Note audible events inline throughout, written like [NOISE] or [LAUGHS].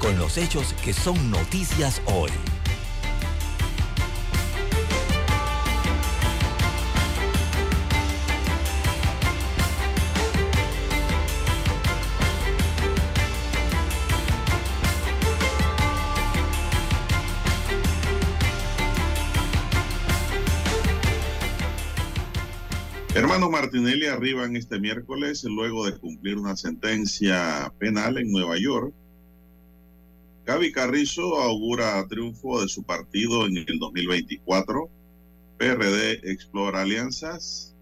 con los hechos que son noticias hoy. Hermano Martinelli arriban este miércoles luego de cumplir una sentencia penal en Nueva York. Gaby Carrizo augura triunfo de su partido en el 2024. PRD explora alianzas.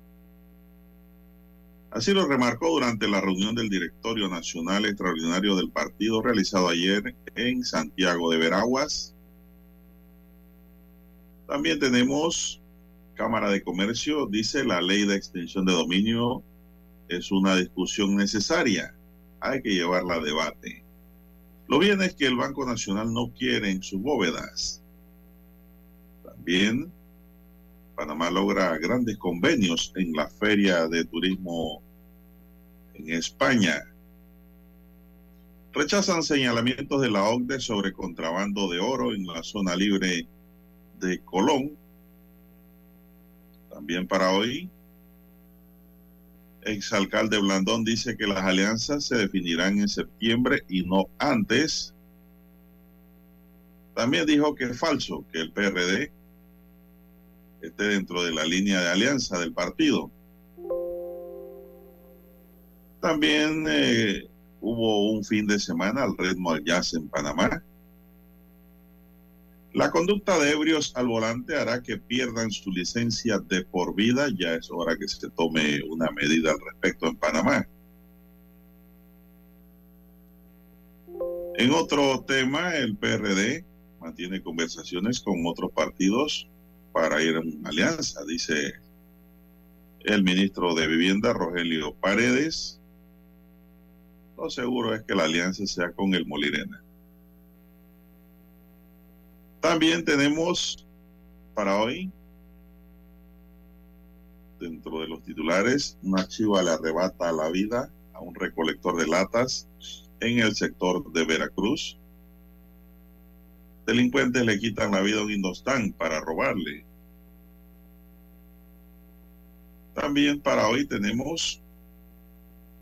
Así lo remarcó durante la reunión del Directorio Nacional Extraordinario del partido realizado ayer en Santiago de Veraguas. También tenemos Cámara de Comercio dice la ley de extensión de dominio es una discusión necesaria. Hay que llevarla a debate. Lo bien es que el Banco Nacional no quiere en sus bóvedas. También Panamá logra grandes convenios en la Feria de Turismo en España. Rechazan señalamientos de la OCDE sobre contrabando de oro en la zona libre de Colón también para hoy, exalcalde Blandón dice que las alianzas se definirán en septiembre y no antes. También dijo que es falso que el PRD esté dentro de la línea de alianza del partido. También eh, hubo un fin de semana al ritmo al jazz en Panamá. La conducta de ebrios al volante hará que pierdan su licencia de por vida. Ya es hora que se tome una medida al respecto en Panamá. En otro tema, el PRD mantiene conversaciones con otros partidos para ir a una alianza, dice el ministro de Vivienda, Rogelio Paredes. Lo seguro es que la alianza sea con el Molirena. También tenemos para hoy, dentro de los titulares, una chiva le arrebata la vida a un recolector de latas en el sector de Veracruz. Delincuentes le quitan la vida a un indostán para robarle. También para hoy tenemos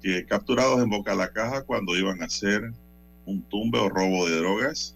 que capturados en Boca la Caja cuando iban a hacer un tumbe o robo de drogas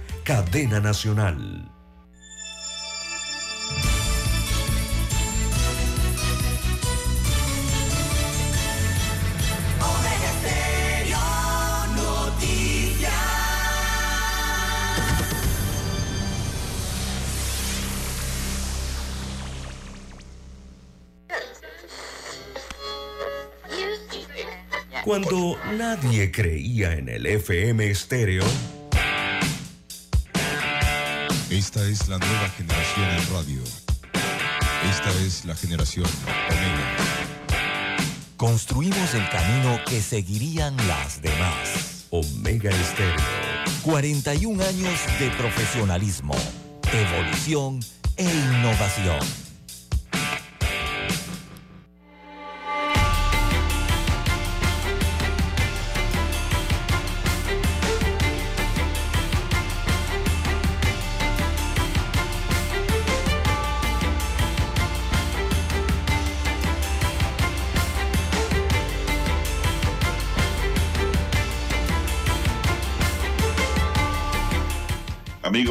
cadena nacional. Cuando nadie creía en el FM estéreo, esta es la nueva generación en radio. Esta es la generación Omega. Construimos el camino que seguirían las demás. Omega Estéreo. 41 años de profesionalismo, evolución e innovación.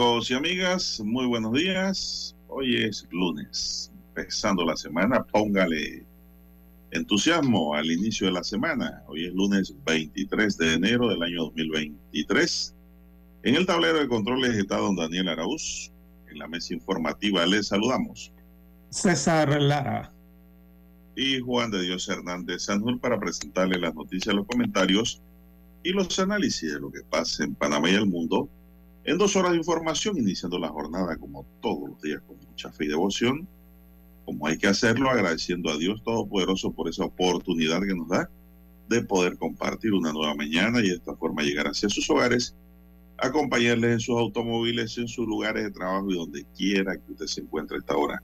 Amigos y amigas, muy buenos días. Hoy es lunes, empezando la semana. Póngale entusiasmo al inicio de la semana. Hoy es lunes 23 de enero del año 2023. En el tablero de controles está don Daniel Araúz. En la mesa informativa les saludamos. César Lara. Y Juan de Dios Hernández Sanjur para presentarle las noticias, los comentarios y los análisis de lo que pasa en Panamá y el mundo en dos horas de información, iniciando la jornada como todos los días con mucha fe y devoción, como hay que hacerlo, agradeciendo a Dios Todopoderoso por esa oportunidad que nos da de poder compartir una nueva mañana y de esta forma llegar hacia sus hogares, acompañarles en sus automóviles, en sus lugares de trabajo y donde quiera que usted se encuentre a esta hora.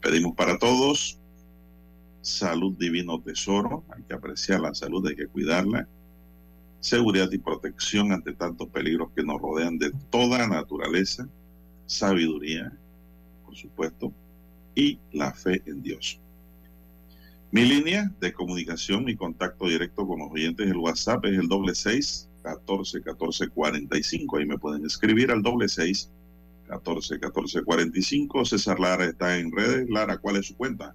Pedimos para todos salud divino tesoro, hay que apreciar la salud, hay que cuidarla seguridad y protección ante tantos peligros que nos rodean de toda naturaleza, sabiduría, por supuesto, y la fe en Dios. Mi línea de comunicación, mi contacto directo con los oyentes del WhatsApp es el doble seis catorce catorce cuarenta y cinco. Ahí me pueden escribir al doble seis catorce catorce cuarenta y cinco. César Lara está en redes. Lara, ¿cuál es su cuenta?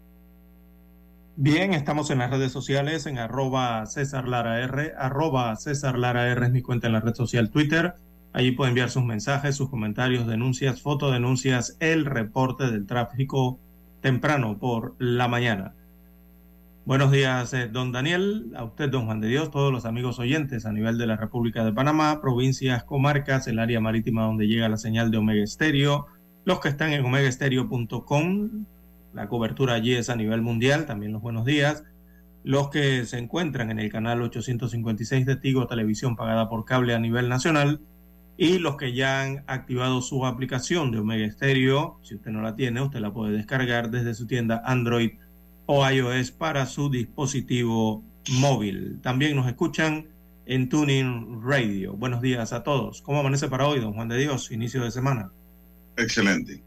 Bien, estamos en las redes sociales, en arroba César Lara R, arroba César Lara R es mi cuenta en la red social Twitter. Allí puede enviar sus mensajes, sus comentarios, denuncias, fotodenuncias, el reporte del tráfico temprano por la mañana. Buenos días, eh, don Daniel, a usted, don Juan de Dios, todos los amigos oyentes a nivel de la República de Panamá, provincias, comarcas, el área marítima donde llega la señal de Omega Estéreo, los que están en omegaestereo.com, la cobertura allí es a nivel mundial, también los buenos días. Los que se encuentran en el canal 856 de Tigo Televisión pagada por cable a nivel nacional y los que ya han activado su aplicación de Omega Stereo, si usted no la tiene, usted la puede descargar desde su tienda Android o iOS para su dispositivo móvil. También nos escuchan en Tuning Radio. Buenos días a todos. ¿Cómo amanece para hoy, don Juan de Dios? Inicio de semana. Excelente.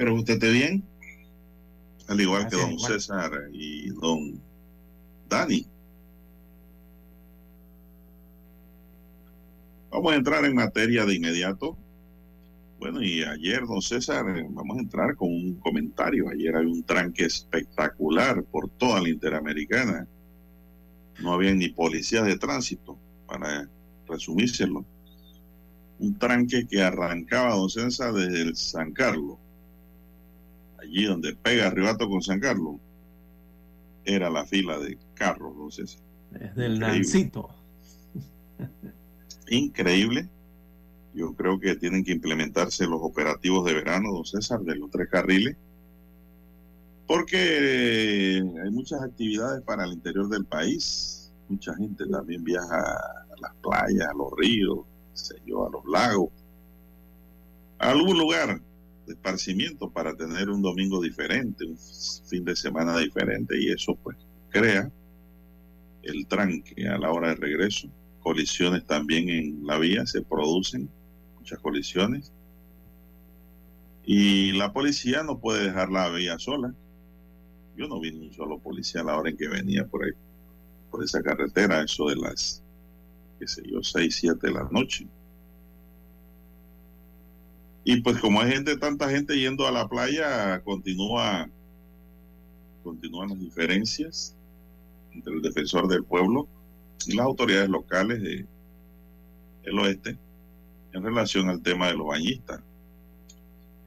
Pero usted esté bien, al igual que don César y don Dani. Vamos a entrar en materia de inmediato. Bueno, y ayer, don César, vamos a entrar con un comentario. Ayer había un tranque espectacular por toda la Interamericana. No había ni policías de tránsito, para resumírselo. Un tranque que arrancaba, don César, desde el San Carlos allí donde pega Ribato con San Carlos, era la fila de carros, entonces. Desde el Nancito. [LAUGHS] Increíble. Yo creo que tienen que implementarse los operativos de verano, don César, de los tres carriles, porque hay muchas actividades para el interior del país. Mucha gente también viaja a las playas, a los ríos, sé yo, a los lagos, a algún lugar esparcimiento para tener un domingo diferente, un fin de semana diferente y eso pues crea el tranque a la hora de regreso. Colisiones también en la vía se producen, muchas colisiones. Y la policía no puede dejar la vía sola. Yo no vi ni un solo policía a la hora en que venía por ahí, por esa carretera, eso de las, qué sé yo, seis, siete de la noche. Y pues como hay gente, tanta gente yendo a la playa, continúa, continúan las diferencias entre el defensor del pueblo y las autoridades locales de el oeste en relación al tema de los bañistas.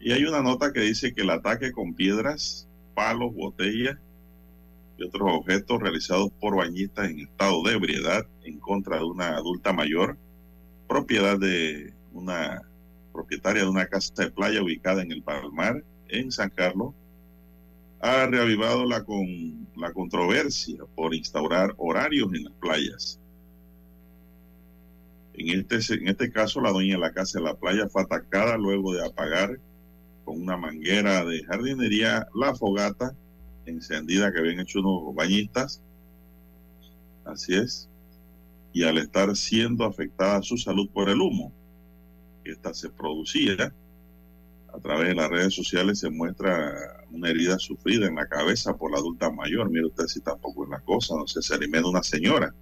Y hay una nota que dice que el ataque con piedras, palos, botellas y otros objetos realizados por bañistas en estado de ebriedad en contra de una adulta mayor, propiedad de una propietaria de una casa de playa ubicada en el Palmar, en San Carlos, ha reavivado la, con, la controversia por instaurar horarios en las playas. En este, en este caso, la dueña de la casa de la playa fue atacada luego de apagar con una manguera de jardinería la fogata encendida que habían hecho unos bañistas. Así es. Y al estar siendo afectada su salud por el humo, esta se producía. A través de las redes sociales se muestra una herida sufrida en la cabeza por la adulta mayor. Mire usted si tampoco es la cosa, no sé, se alimenta una señora.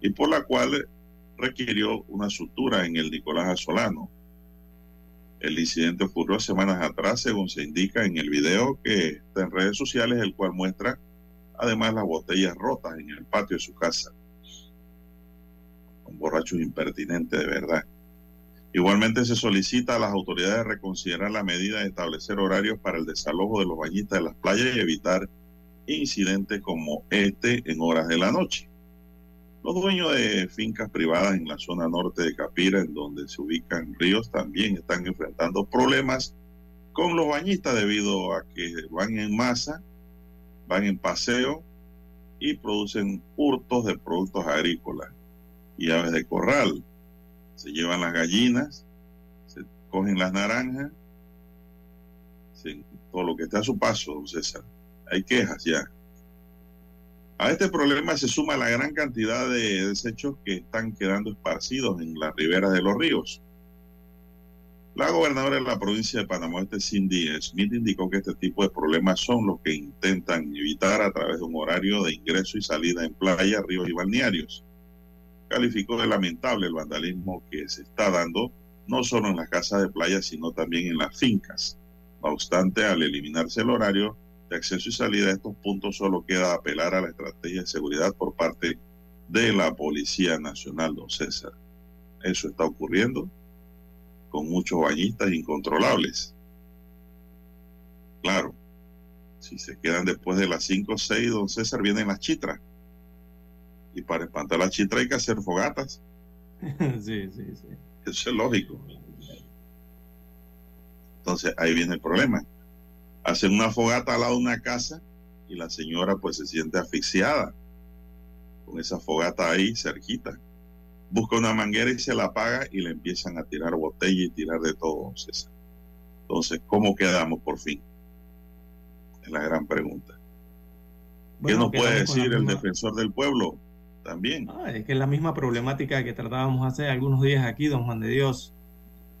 Y por la cual requirió una sutura en el Nicolás Asolano. El incidente ocurrió semanas atrás, según se indica en el video que está en redes sociales, el cual muestra además las botellas rotas en el patio de su casa. Un borracho impertinente de verdad. Igualmente se solicita a las autoridades reconsiderar la medida de establecer horarios para el desalojo de los bañistas de las playas y evitar incidentes como este en horas de la noche. Los dueños de fincas privadas en la zona norte de Capira, en donde se ubican ríos, también están enfrentando problemas con los bañistas debido a que van en masa, van en paseo y producen hurtos de productos agrícolas y aves de corral se llevan las gallinas, se cogen las naranjas, todo lo que está a su paso, don César. Hay quejas ya. A este problema se suma la gran cantidad de desechos que están quedando esparcidos en las riberas de los ríos. La gobernadora de la provincia de Panamá, este Cindy Smith, indicó que este tipo de problemas son los que intentan evitar a través de un horario de ingreso y salida en playa, ríos y balnearios calificó de lamentable el vandalismo que se está dando no solo en las casas de playa, sino también en las fincas. No obstante, al eliminarse el horario de acceso y salida a estos puntos, solo queda apelar a la estrategia de seguridad por parte de la Policía Nacional, don César. Eso está ocurriendo con muchos bañistas incontrolables. Claro, si se quedan después de las 5 o 6, don César, vienen las chitras y para espantar la chitra hay que hacer fogatas. [LAUGHS] sí, sí, sí. Eso es lógico. Entonces ahí viene el problema. Hacen una fogata al lado de una casa y la señora pues se siente asfixiada con esa fogata ahí cerquita. Busca una manguera y se la apaga y le empiezan a tirar botella y tirar de todo, Entonces, ¿cómo quedamos por fin? Es la gran pregunta. ¿Qué nos puede decir el defensor del pueblo? También. Ah, es que es la misma problemática que tratábamos hace algunos días aquí, don Juan de Dios.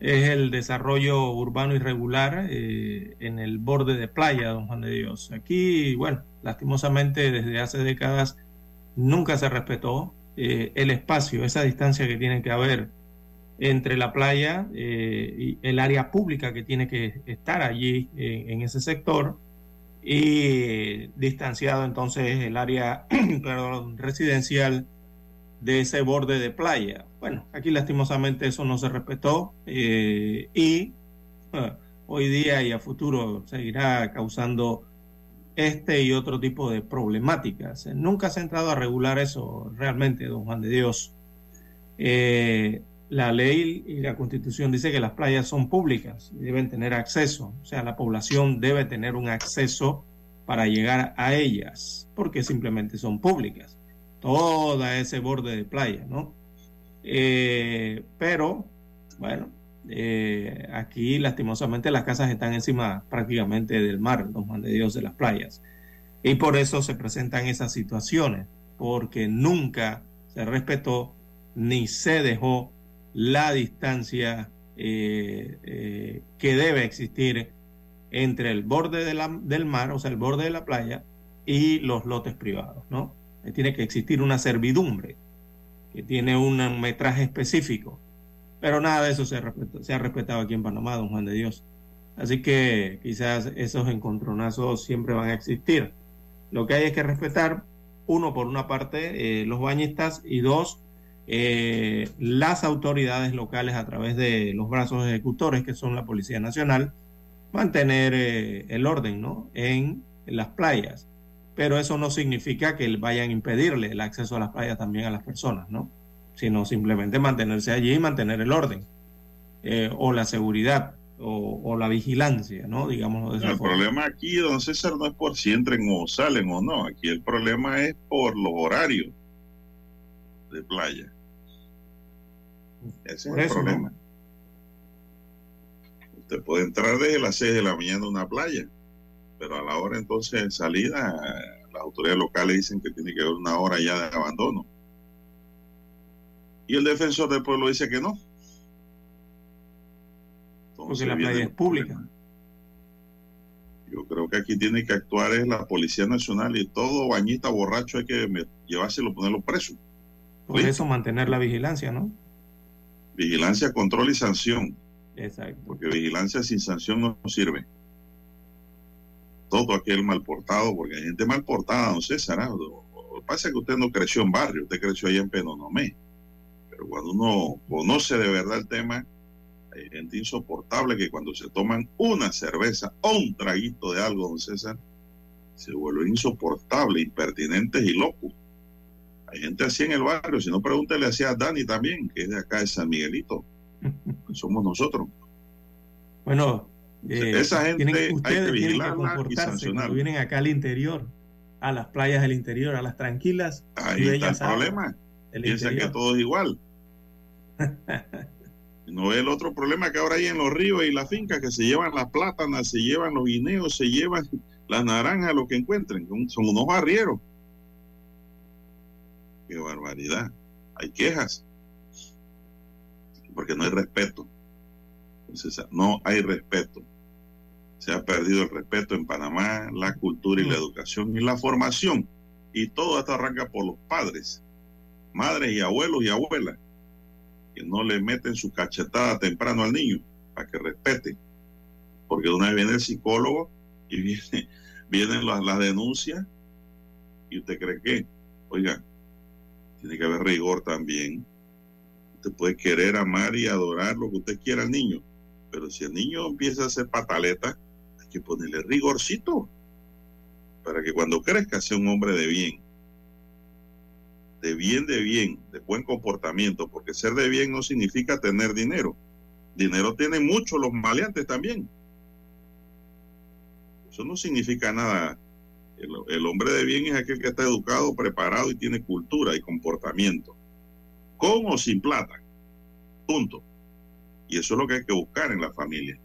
Es el desarrollo urbano irregular eh, en el borde de playa, don Juan de Dios. Aquí, bueno, lastimosamente desde hace décadas nunca se respetó eh, el espacio, esa distancia que tiene que haber entre la playa eh, y el área pública que tiene que estar allí en ese sector y distanciado entonces el área [CLEARS THROAT] residencial de ese borde de playa. Bueno, aquí lastimosamente eso no se respetó eh, y hoy día y a futuro seguirá causando este y otro tipo de problemáticas. Nunca se ha entrado a regular eso realmente, don Juan de Dios. Eh, la ley y la constitución dice que las playas son públicas y deben tener acceso, o sea, la población debe tener un acceso para llegar a ellas, porque simplemente son públicas, toda ese borde de playa, ¿no? Eh, pero, bueno, eh, aquí lastimosamente las casas están encima prácticamente del mar, los Juan de Dios de las playas, y por eso se presentan esas situaciones, porque nunca se respetó ni se dejó la distancia eh, eh, que debe existir entre el borde del mar, o sea, el borde de la playa, y los lotes privados, ¿no? Tiene que existir una servidumbre que tiene un metraje específico, pero nada de eso se, ha respetado aquí en Panamá, don Juan de Dios. Así que quizás esos encontronazos siempre van a existir. Lo que hay es que respetar, uno, por una parte, eh, los bañistas, y dos, eh, las autoridades locales a través de los brazos ejecutores, que son la Policía Nacional, mantener eh, el orden ¿no? en, las playas. Pero eso no significa que vayan a impedirle el acceso a las playas también a las personas, ¿no? sino simplemente mantenerse allí y mantener el orden eh, o la seguridad o, la vigilancia, ¿no? Digamos El problema aquí, don César, no es por si entren o salen o no. Aquí el problema es por los horarios de playa. Ese es el problema. Usted puede entrar desde las 6 de la mañana a una playa, pero a la hora entonces de salida, las autoridades locales dicen que tiene que haber una hora ya de abandono. Y el defensor del pueblo dice que no. Porque la playa es pública. Yo creo que aquí tiene que actuar es la Policía Nacional y todo bañista borracho hay que llevárselo, ponerlo preso Por eso mantener la vigilancia, ¿no? Vigilancia, control y sanción. Exacto. Porque vigilancia sin sanción no sirve. Todo aquel mal portado, porque hay gente mal portada, no sé, Sarah. Lo que pasa es que usted no creció en barrio, usted creció allá en Penonomé. Pero cuando uno conoce de verdad el tema, hay gente insoportable que cuando se toman una cerveza o un traguito de algo, don César, se vuelven insoportables, impertinentes y locos. Hay gente así en el barrio, si no pregúntele así a Dani también, que es de acá de San Miguelito. [LAUGHS] Somos nosotros. Bueno, eh, esa gente tienen, ustedes hay que tienen que comportarse cuando vienen acá al interior, a las playas del interior, a las tranquilas. Ahí está el problema. Piensa que todo es igual. [LAUGHS] no ve el otro problema que ahora hay en los ríos y las fincas que se llevan las plátanas, se llevan los guineos, se llevan las naranjas, lo que encuentren. Son unos barrieros. Qué barbaridad. Hay quejas. Porque no hay respeto. Entonces, no hay respeto. Se ha perdido el respeto en Panamá, la cultura y la educación y la formación. Y todo esto arranca por los padres, madres y abuelos y abuelas, que no le meten su cachetada temprano al niño para que respete. Porque una vez viene el psicólogo y viene, [LAUGHS] vienen las, las denuncias y usted cree que, oiga, tiene que haber rigor también. Usted puede querer, amar y adorar lo que usted quiera al niño, pero si el niño empieza a hacer pataleta, hay que ponerle rigorcito para que cuando crezca sea un hombre de bien. De bien, de bien, de buen comportamiento, porque ser de bien no significa tener dinero. Dinero tienen muchos los maleantes también. Eso no significa nada el, hombre de bien es aquel que está educado, preparado y tiene cultura y comportamiento. Con o sin plata. Punto. Y eso es lo que hay que buscar en la familia.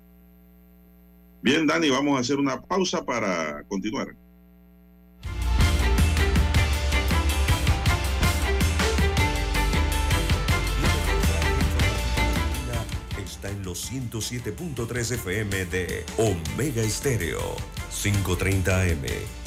Bien, Dani, vamos a hacer una pausa para continuar. Está en los 107.3 FM de Omega Estéreo, 530 AM.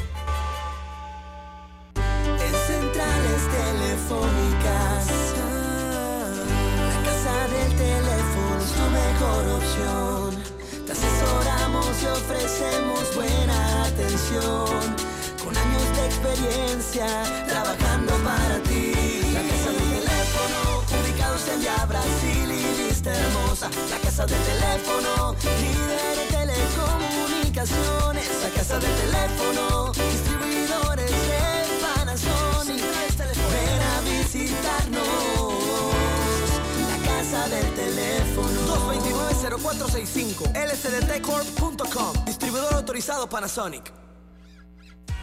Trabajando para ti. La casa del teléfono, ubicados en ya Brasil y vista hermosa. La casa del teléfono, líder de telecomunicaciones. La casa del teléfono, distribuidores de Panasonic. Ven a visitarnos. La casa del teléfono. 229-0465 lsdtcorp.com Distribuidor autorizado Panasonic.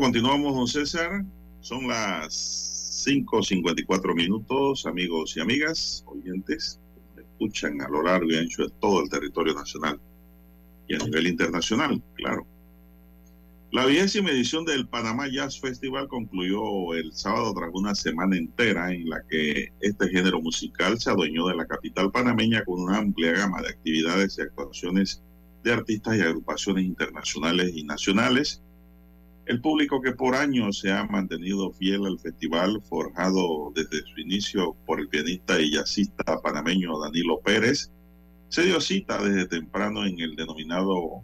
Continuamos, don César. Son las 5.54 minutos, amigos y amigas, oyentes, me escuchan a lo largo y ancho de todo el territorio nacional y a nivel internacional, claro. La vigésima edición del Panamá Jazz Festival concluyó el sábado tras una semana entera en la que este género musical se adueñó de la capital panameña con una amplia gama de actividades y actuaciones de artistas y agrupaciones internacionales y nacionales. El público que por años se ha mantenido fiel al festival, forjado desde su inicio por el pianista y jazzista panameño Danilo Pérez, se dio cita desde temprano en el denominado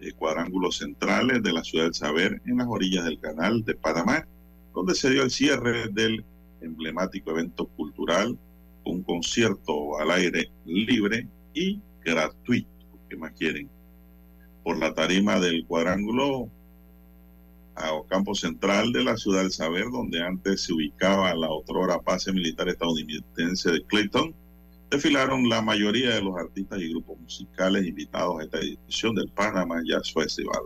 eh, cuadrángulos centrales de la ciudad del saber en las orillas del canal de Panamá, donde se dio el cierre del emblemático evento cultural, un concierto al aire libre y gratuito, que más quieren? Por la tarima del cuadrángulo a campo central de la ciudad del saber, donde antes se ubicaba la otrora base militar estadounidense de Clayton, desfilaron la mayoría de los artistas y grupos musicales invitados a esta edición del Panama Jazz Festival.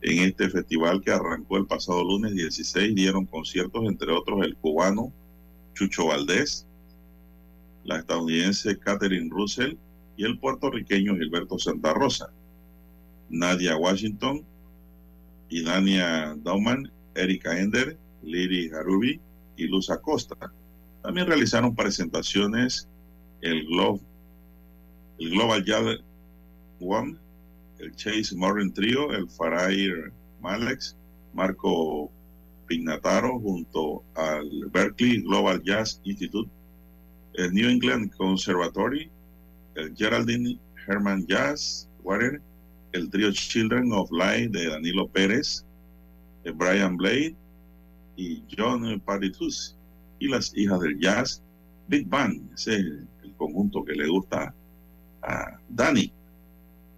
En este festival que arrancó el pasado lunes 16 dieron conciertos entre otros el cubano Chucho Valdés, la estadounidense Catherine Russell y el puertorriqueño Gilberto Santa Rosa. Nadia Washington y Dania Dauman, Erika Ender, Liri Harubi y Luz Acosta. También realizaron presentaciones el, el Global Jazz One, el Chase Morgan Trio, el Farair Malex, Marco Pignataro junto al Berkeley Global Jazz Institute, el New England Conservatory, el Geraldine Herman Jazz Water, el trío Children of Light de Danilo Pérez, el Brian Blade y John Paritus y las hijas del jazz Big Bang, ese conjunto que le gusta a Dani.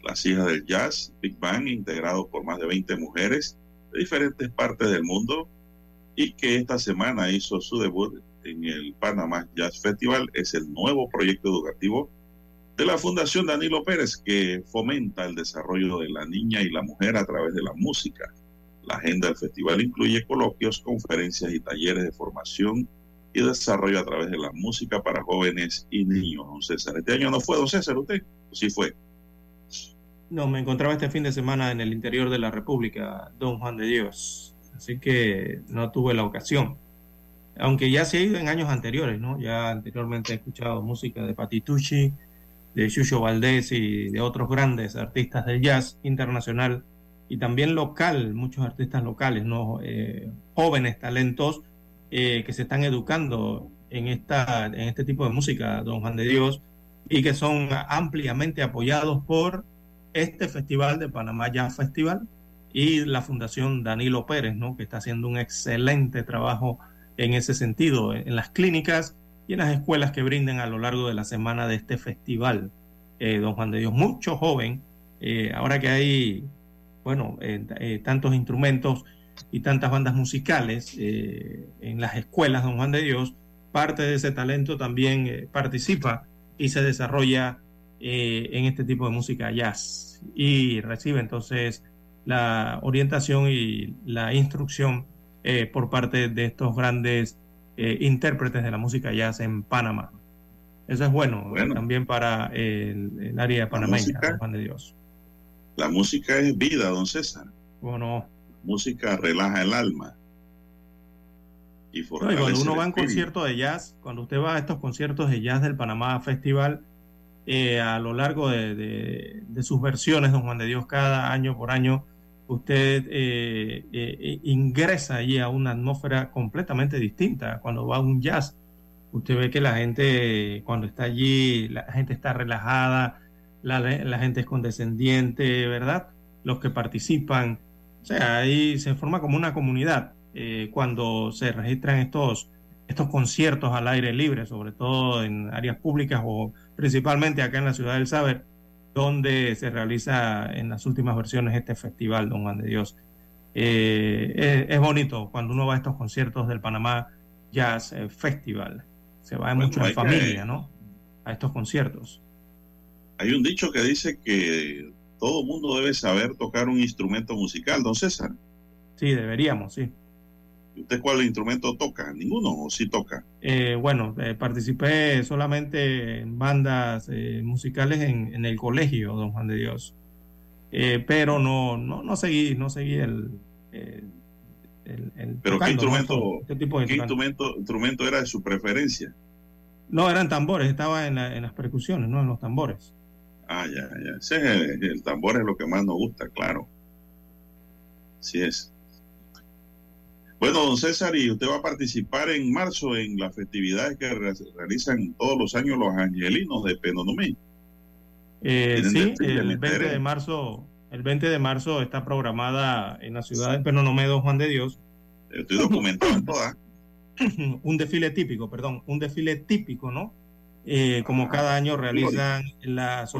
Las hijas del jazz, Big Bang, integrado por más de 20 mujeres de diferentes partes del mundo y que esta semana hizo su debut en el Panamá Jazz Festival. Es el nuevo proyecto educativo de la Fundación Danilo Pérez que fomenta el desarrollo de la niña y la mujer a través de la música. La agenda del festival incluye coloquios, conferencias y talleres de formación y desarrollo a través de la música para jóvenes y niños, don César. Este año no fue, don César, usted, sí fue. No, me encontraba este fin de semana en el interior de la República, don Juan de Dios, así que no tuve la ocasión. Aunque ya se ha ido en años anteriores, ¿no? Ya anteriormente he escuchado música de Patitucci, de Chucho Valdés y de otros grandes artistas del jazz internacional y también local, muchos artistas locales, ¿no? Eh, jóvenes talentos eh, que se están educando en, esta, en este tipo de música, don Juan de Dios, y que son ampliamente apoyados por este festival de Panamá Jazz Festival y la Fundación Danilo Pérez, ¿no? que está haciendo un excelente trabajo en ese sentido, en las clínicas y en las escuelas que brinden a lo largo de la semana de este festival. Eh, don Juan de Dios, mucho joven, eh, ahora que hay, bueno, tantos instrumentos y tantas bandas musicales eh, en las escuelas Don Juan de Dios, parte de ese talento también eh, participa y se desarrolla eh, en este tipo de música jazz y recibe entonces la orientación y la instrucción por parte de estos grandes intérpretes de la música jazz en Panamá. Eso es bueno, también para el, área panameña, Don Juan de Dios. La música es vida, don César. Bueno, música relaja el alma. Y, cuando uno va a un concierto de jazz, cuando usted va a estos conciertos de jazz del Panamá Festival, eh, a lo largo de, sus versiones, don Juan de Dios, cada año por año, usted eh, eh, ingresa allí a una atmósfera completamente distinta. Cuando va a un jazz, usted ve que la gente, cuando está allí, la gente está relajada, la, gente es condescendiente, ¿verdad? Los que participan o sea, ahí se forma como una comunidad eh, cuando se registran estos, estos conciertos al aire libre, sobre todo en áreas públicas o principalmente acá en la ciudad del Saber, donde se realiza en las últimas versiones este festival, Don Juan de Dios. Eh, es, bonito cuando uno va a estos conciertos del Panamá Jazz eh, Festival. Se va mucho en familia, ¿no? A estos conciertos. Hay un dicho que dice que todo mundo debe saber tocar un instrumento musical, don César. Sí, deberíamos, sí. ¿Y usted cuál instrumento toca? ¿Ninguno o sí toca? Eh, bueno, eh, participé solamente en bandas eh, musicales en, el colegio, don Juan de Dios. eh, pero no, no, no seguí, no seguí el, pero qué instrumento, este tipo de ¿qué instrumento, instrumento era de su preferencia? No, eran tambores, estaba en, en las percusiones, no en los tambores. Ah, ya, ya. Ese es el, tambor es lo que más nos gusta, claro. Así es. Bueno, don César, y usted va a participar en marzo en las festividades que realizan todos los años los angelinos de Penonomé. Eh, sí, el 20 de marzo, el 20 de marzo está programada en la ciudad de Penonomé, don Juan de Dios. Estoy documentado en [CLEARS THROAT] toda. un desfile típico, perdón, un desfile típico, ¿no? Eh, como cada año realizan las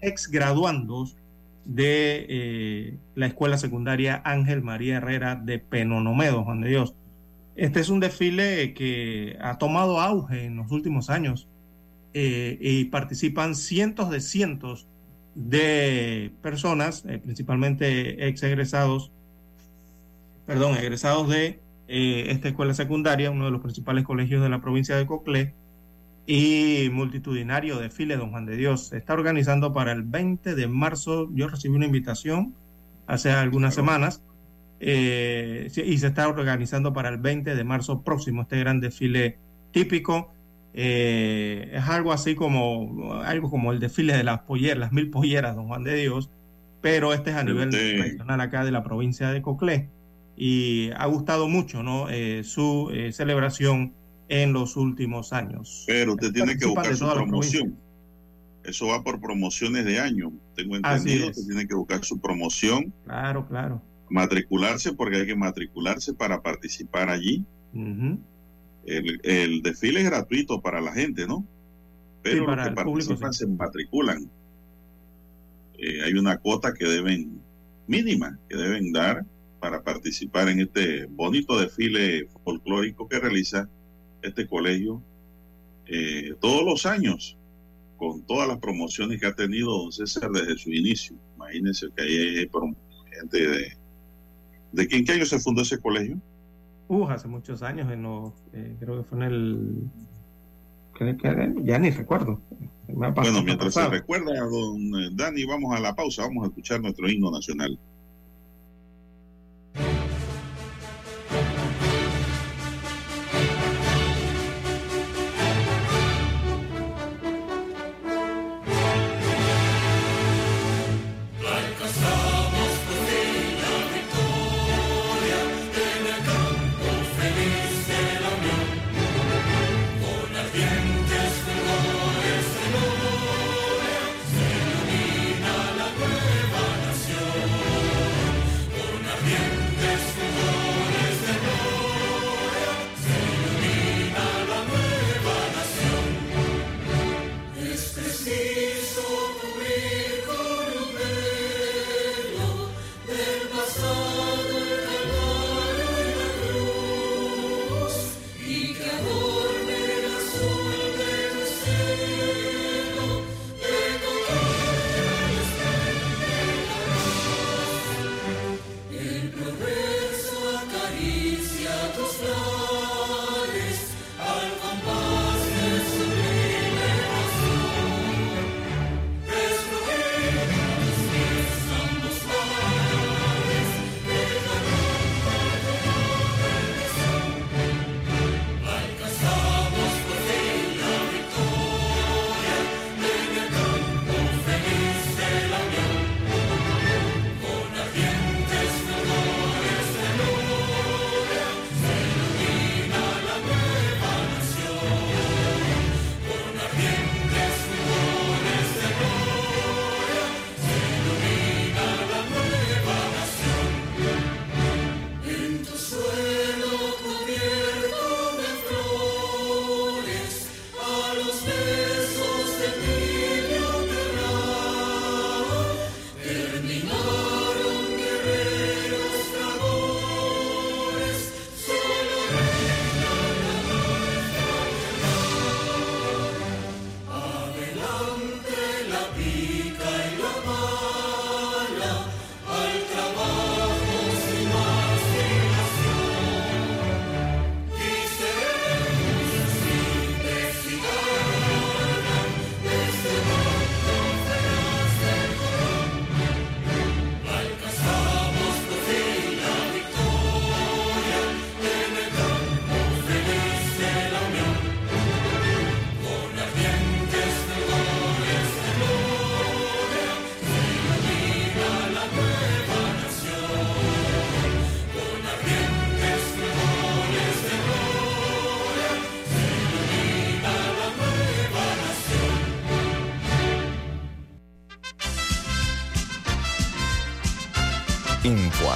ex graduandos de eh, la escuela secundaria Ángel María Herrera de Penonomedo, Juan de Dios. Este es un desfile que ha tomado auge en los últimos años eh, y participan cientos de cientos de personas, principalmente ex egresados, perdón, egresados de esta escuela secundaria, uno de los principales colegios de la provincia de Coclé, y multitudinario desfile Don Juan de Dios. Se está organizando para el 20 de marzo. Yo recibí una invitación hace algunas semanas eh, y se está organizando para el 20 de marzo próximo este gran desfile típico. Eh, es algo así como algo como el desfile de las polleras, las mil polleras, Don Juan de Dios, pero este es a nivel regional acá de la provincia de Coclé y ha gustado mucho ¿no? Eh, su celebración en los últimos años. Pero usted tiene que buscar su promoción. Eso va por promociones de año. Tengo entendido que tiene que buscar su promoción. Claro, claro. Matricularse porque hay que matricularse para participar allí. el, desfile es gratuito para la gente, ¿no? Pero para los que participan se matriculan. Eh, hay una cuota que deben, mínima, que deben dar para participar en este bonito desfile folclórico que realiza este colegio eh, todos los años, con todas las promociones que ha tenido don César desde su inicio. Imagínense que hay, gente de... ¿De qué, en qué año se fundó ese colegio? Uh, hace muchos años, en eh, creo que fue en el... Ya ni recuerdo. bueno, mientras se recuerda, don eh, Dani, vamos a la pausa, vamos a escuchar nuestro himno nacional.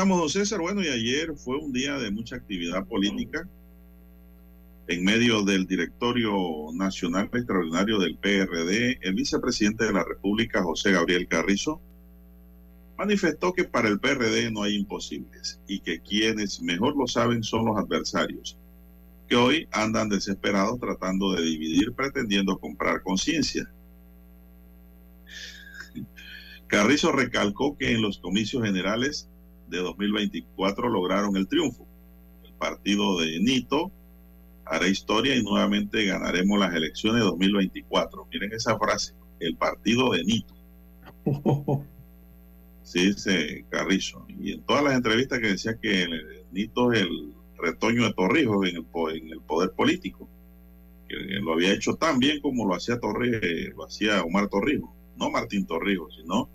Bueno, avanzamos, don César. Bueno, y ayer fue un día de mucha actividad política en medio del directorio nacional extraordinario del PRD, el vicepresidente de la República, José Gabriel Carrizo, manifestó que para el PRD no hay imposibles y que quienes mejor lo saben son los adversarios, que hoy andan desesperados tratando de dividir, pretendiendo comprar conciencia. Carrizo recalcó que en los comicios generales de 2024 lograron el triunfo. El partido de Nito hará historia y nuevamente ganaremos las elecciones de 2024. Miren esa frase, el partido de Nito. [LAUGHS] Sí, dice Carrizo. Y en todas las entrevistas que decía que el, Nito es el retoño de Torrijos en el, en el poder político, que lo había hecho tan bien como lo hacía Torrijos, lo hacía Omar Torrijos, no Martín Torrijos, sino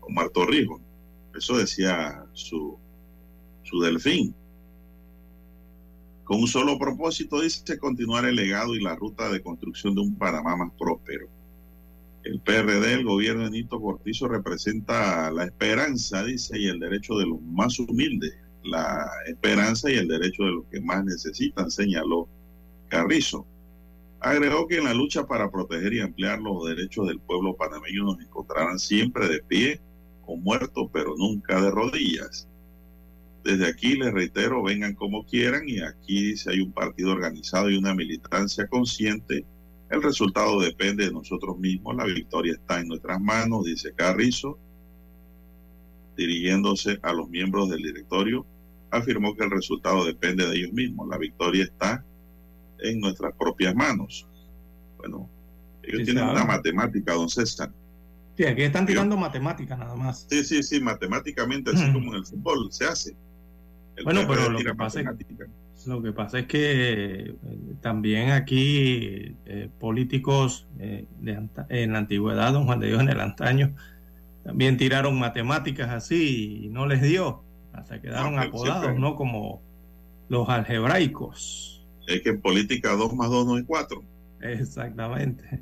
Omar Torrijos. Eso decía su, su delfín. Con un solo propósito, dice, continuar el legado y la ruta de construcción de un Panamá más próspero. El PRD, el gobierno de Nito Cortizo, representa la esperanza, dice, y el derecho de los más humildes. La esperanza y el derecho de los que más necesitan, señaló Carrizo. Agregó que en la lucha para proteger y ampliar los derechos del pueblo panameño nos encontrarán siempre de pie o muertos, pero nunca de rodillas. Desde aquí les reitero, vengan como quieran y aquí si hay un partido organizado y una militancia consciente, el resultado depende de nosotros mismos, la victoria está en nuestras manos, dice Carrizo, dirigiéndose a los miembros del directorio, afirmó que el resultado depende de ellos mismos, la victoria está en nuestras propias manos. Bueno, ellos Sí, tienen sabe. una matemática, don César. Sí, aquí están tirando matemáticas nada más. Sí, sí, sí, matemáticamente, así Mm. como en el fútbol se hace. El Bueno, pero lo que pasa es- matemática. Lo que pasa es que eh, también aquí eh, políticos eh, de en la antigüedad, don Juan de Dios en el antaño, también tiraron matemáticas así y no les dio. Hasta quedaron No, apodados, siempre- ¿no? Como los algebraicos. Es que en política 2 más 2 no es 4. Exactamente.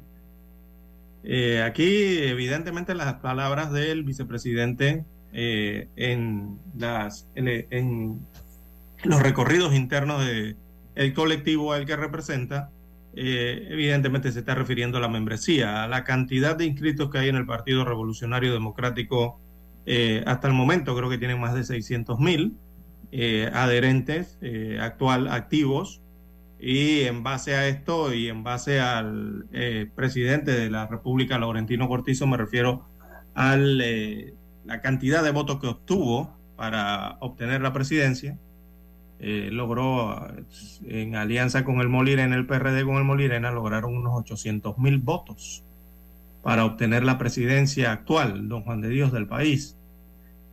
Eh, aquí, evidentemente, las palabras del vicepresidente eh, en, las, en, los recorridos internos del el colectivo al que representa, eh, evidentemente se está refiriendo a la membresía, a la cantidad de inscritos que hay en el Partido Revolucionario Democrático eh, hasta el momento, creo que tienen más de 600 mil adherentes actual activos y en base a esto y en base al eh, presidente de la República, Laurentino Cortizo, me refiero a la cantidad de votos que obtuvo para obtener la presidencia. Eh, logró, eh, en alianza con el Molirena, el PRD con el Molirena, lograron unos 800 mil votos para obtener la presidencia actual, don Juan de Dios, del país.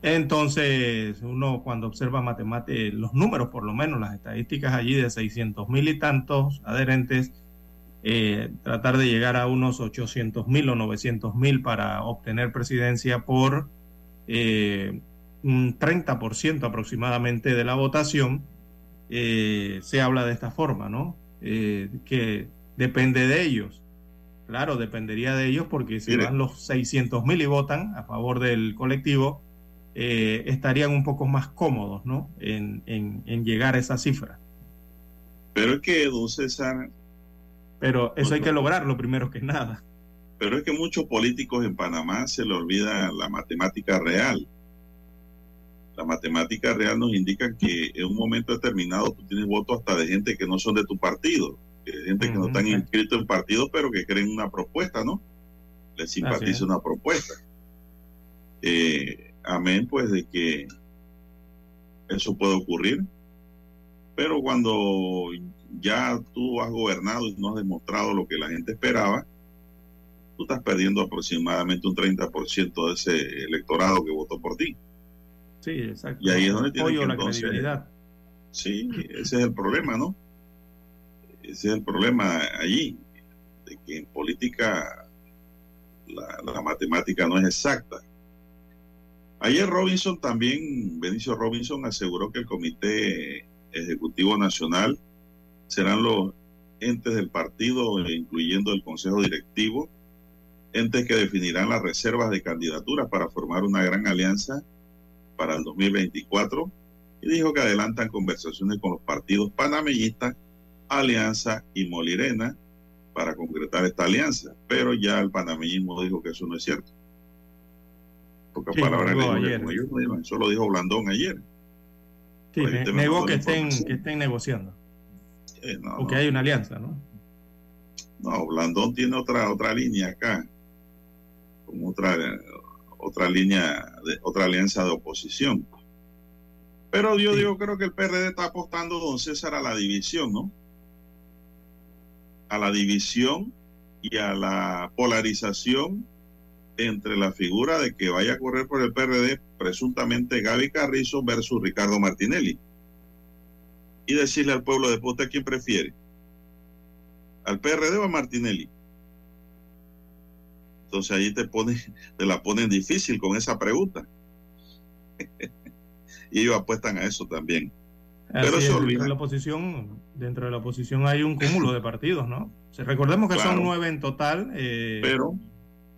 Entonces, uno cuando observa matemáticas, los números, por lo menos las estadísticas allí de 600 mil y tantos adherentes, eh, tratar de llegar a unos 800 mil o 900 mil para obtener presidencia por eh, un 30% aproximadamente de la votación, eh, se habla de esta forma, ¿no? Eh, que depende de ellos. Claro, dependería de ellos porque si van los 600 mil y votan a favor del colectivo, eh, estarían un poco más cómodos, ¿no? En, en- en llegar a esa cifra. Pero es que, don César, Pero eso hay que lograrlo primero que nada. pero es que muchos políticos en Panamá se le olvida la matemática real. La matemática real nos indica que en un momento determinado tú tienes votos hasta de gente que no son de tu partido, que de gente que no están inscritos en partidos, pero que creen una propuesta, ¿no? Les simpatiza una propuesta. Eh, amén, pues de que eso puede ocurrir. Pero cuando ya tú has gobernado y no has demostrado lo que la gente esperaba, tú estás perdiendo aproximadamente un 30% de ese electorado que votó por ti. Sí, exacto. Y ahí es donde tiene que la entonces- credibilidad. Sí, ese es el problema, ¿no? Ese es el problema allí, de que en política la, la matemática no es exacta. Ayer Robinson también, Benicio Robinson aseguró que el Comité Ejecutivo Nacional serán los entes del partido, incluyendo el Consejo Directivo, entes que definirán las reservas de candidaturas para formar una gran alianza para el 2024 y dijo que adelantan conversaciones con los partidos panameñistas, Alianza y Molirena para concretar esta alianza, pero ya el panameñismo dijo que eso no es cierto. Pocas Sí, palabras que ayer. ellos eso lo dijo Blandón ayer. Sí, ne- negó que estén, que estén negociando. Eh, no, Porque no, hay una alianza, ¿no? no, Blandón tiene otra otra línea acá, como otra otra línea de otra alianza de oposición. Pero yo Sí. digo, creo que el PRD está apostando, don César, a la división, ¿no? A la división y a la polarización entre la figura de que vaya a correr por el PRD presuntamente Gaby Carrizo versus Ricardo Martinelli. Y decirle al pueblo de ¿usted a quién prefiere? ¿Al PRD o a Martinelli? Entonces ahí te pone, te la ponen difícil con esa pregunta. [LAUGHS] y ellos apuestan a eso también. Pero Así se es, olvida. dentro de la oposición, dentro de la oposición hay un cúmulo de partidos, ¿no? Recordemos que Claro. son nueve en total eh, Pero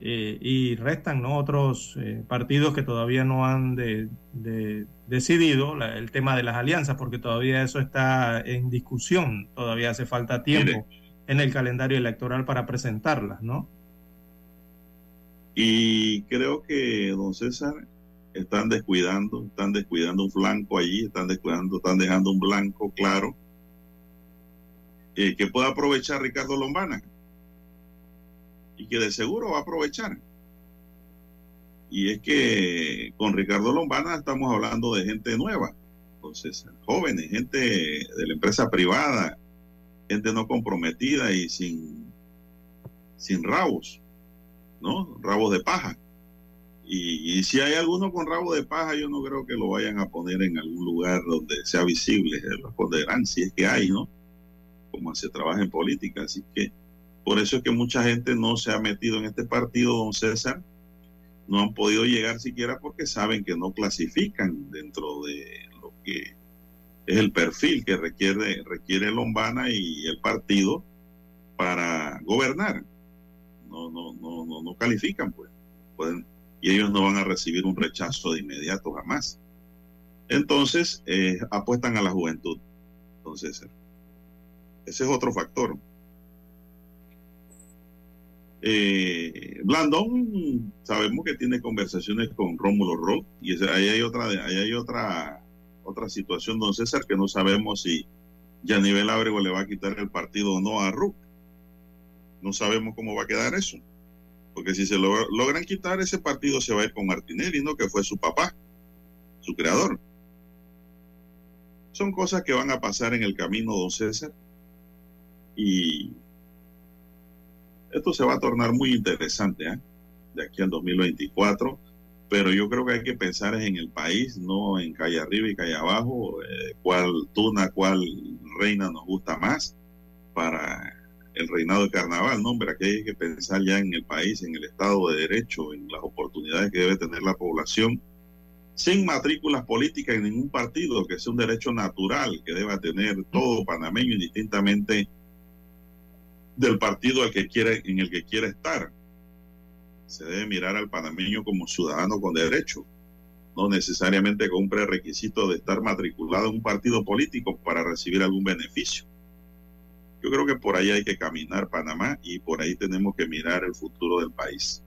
eh, y restan ¿no? otros eh, partidos que todavía no han de- de- decidido la- el tema de las alianzas, porque todavía eso está en discusión, todavía hace falta tiempo en el calendario electoral para presentarlas, ¿no? Y creo que, don César, están descuidando, están descuidando un flanco allí, están descuidando, están dejando un blanco claro eh, que pueda aprovechar Ricardo Lombana y que de seguro va a aprovechar. Y es que con Ricardo Lombana estamos hablando de gente nueva, entonces jóvenes, gente de la empresa privada, gente no comprometida y sin, sin rabos. ¿no? Rabos de paja. Y, y si hay alguno con rabo de paja, yo no creo que lo vayan a poner en algún lugar donde sea visible. eh, Lo esconderán si es que hay, ¿no? Como se trabaja en política. Así que por eso es que mucha gente no se ha metido en este partido, don César. No han podido llegar siquiera porque saben que no clasifican dentro de lo que es el perfil que requiere, requiere Lombana y el partido para gobernar no, no, no, no, no califican, pues. Y ellos no van a recibir un rechazo de inmediato jamás. Entonces, eh, apuestan a la juventud. Entonces, ese es otro factor. Eh, Blandón, sabemos que tiene conversaciones con Rómulo Roth, y ahí hay otra, ahí hay otra, otra situación, don César, que no sabemos si Yanivel Ábrego le va a quitar el partido o no a Ruth no sabemos cómo va a quedar eso. Porque si se lo, logran quitar, ese partido se va a ir con Martinelli, ¿no? Que fue su papá, su creador. Son cosas que van a pasar en el camino, don César. Y esto se va a tornar muy interesante, ¿eh? De aquí al 2024. Pero yo creo que hay que pensar en el país, no en calle arriba y calle abajo, eh, cuál tuna, cuál reina nos gusta más para el reinado de carnaval, no, hombre, aquí hay que pensar ya en el país, en el Estado de Derecho, en las oportunidades que debe tener la población, sin matrículas políticas en ningún partido, que sea un derecho natural que deba tener todo panameño, indistintamente del partido al que quiere, en el que quiera estar. Se debe mirar al panameño como ciudadano con derecho, no necesariamente con un prerequisito de estar matriculado en un partido político para recibir algún beneficio. Yo creo que por ahí hay que caminar Panamá y por ahí tenemos que mirar el futuro del país.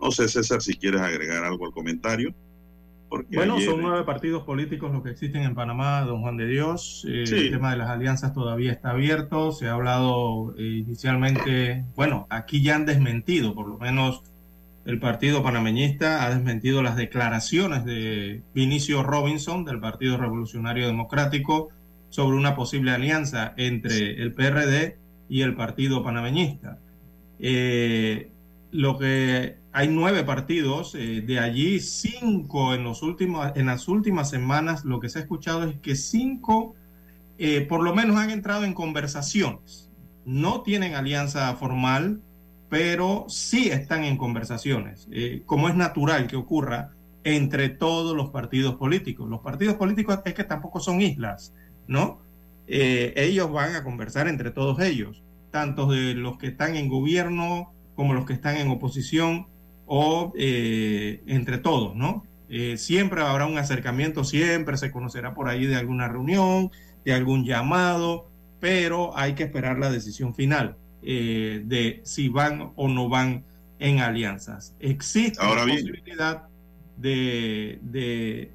No sé, César, si quieres agregar algo al comentario. Porque Bueno, ayer, son nueve partidos políticos los que existen en Panamá, don Juan de Dios. Eh, Sí. El tema de las alianzas todavía está abierto. Se ha hablado eh, inicialmente, bueno, aquí ya han desmentido, por lo menos El Partido Panameñista ha desmentido las declaraciones de Vinicio Robinson del Partido Revolucionario Democrático sobre una posible alianza entre el PRD y el Partido Panameñista. Eh, lo que hay nueve partidos, eh, de allí cinco en, los últimos, en las últimas semanas, lo que se ha escuchado es que cinco eh, por lo menos han entrado en conversaciones. No tienen alianza formal, pero sí están en conversaciones, eh, como es natural que ocurra entre todos los partidos políticos. Los partidos políticos es que tampoco son islas, ¿no? ellos van a conversar entre todos ellos, tanto de los que están en gobierno como los que están en oposición o eh, entre todos, ¿no? Eh, siempre habrá un acercamiento, siempre se conocerá por ahí de alguna reunión, de algún llamado, pero hay que esperar la decisión final eh, de si van o no van en alianzas. Existe la posibilidad de, de,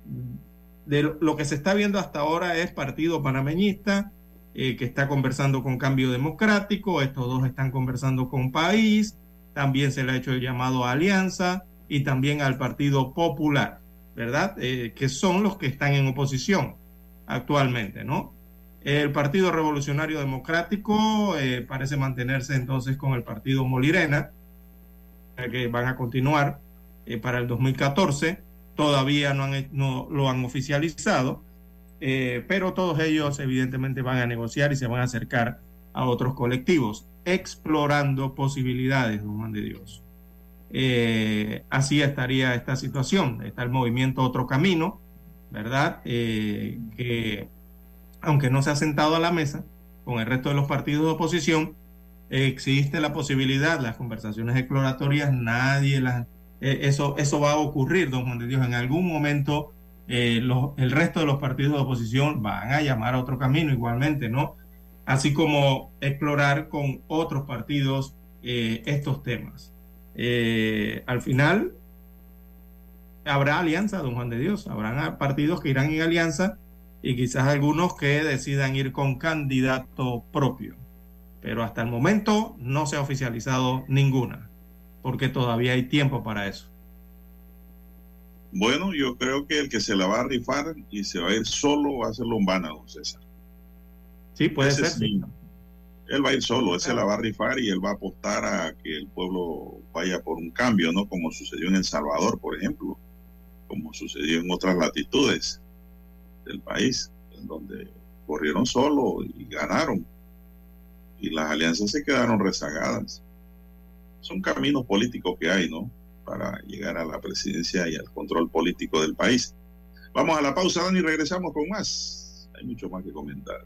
de, lo que se está viendo hasta ahora es partido panameñista que está conversando con Cambio Democrático, estos dos están conversando con País, también se le ha hecho el llamado a Alianza y también al Partido Popular, ¿verdad? Eh, que son los que están en oposición actualmente, ¿no? El Partido Revolucionario Democrático eh, parece mantenerse entonces con el Partido Molirena, que van a continuar eh, para el 2014. Todavía no, han, no lo han oficializado, pero todos ellos evidentemente van a negociar y se van a acercar a otros colectivos explorando posibilidades, don Juan de Dios. Eh, así estaría esta situación. Está el movimiento Otro Camino, ¿verdad? Eh, que aunque no se ha sentado a la mesa con el resto de los partidos de oposición, existe la posibilidad, las conversaciones exploratorias, nadie las... Eh, eso, eso va a ocurrir, don Juan de Dios. En algún momento el resto de los partidos de oposición van a llamar a otro camino igualmente, ¿no? Así como explorar con otros partidos eh, estos temas. Eh, al final, habrá alianza, don Juan de Dios, habrán partidos que irán en alianza y quizás algunos que decidan ir con candidato propio. Pero hasta el momento no se ha oficializado ninguna, porque todavía hay tiempo para eso. Bueno, yo creo que el que se la va a rifar y se va a ir solo va a ser Lombana, don César. Sí, puede ser. él va a ir solo, él se la va a rifar y él va a apostar a que el pueblo vaya por un cambio, ¿no? Como sucedió en El Salvador, por ejemplo, como sucedió en otras latitudes del país, en donde corrieron solo y ganaron. Y las alianzas se quedaron rezagadas. Son caminos políticos que hay, ¿no? Para llegar a la presidencia y al control político del país. Vamos a la pausa, Dani, y regresamos con más. Hay mucho más que comentar.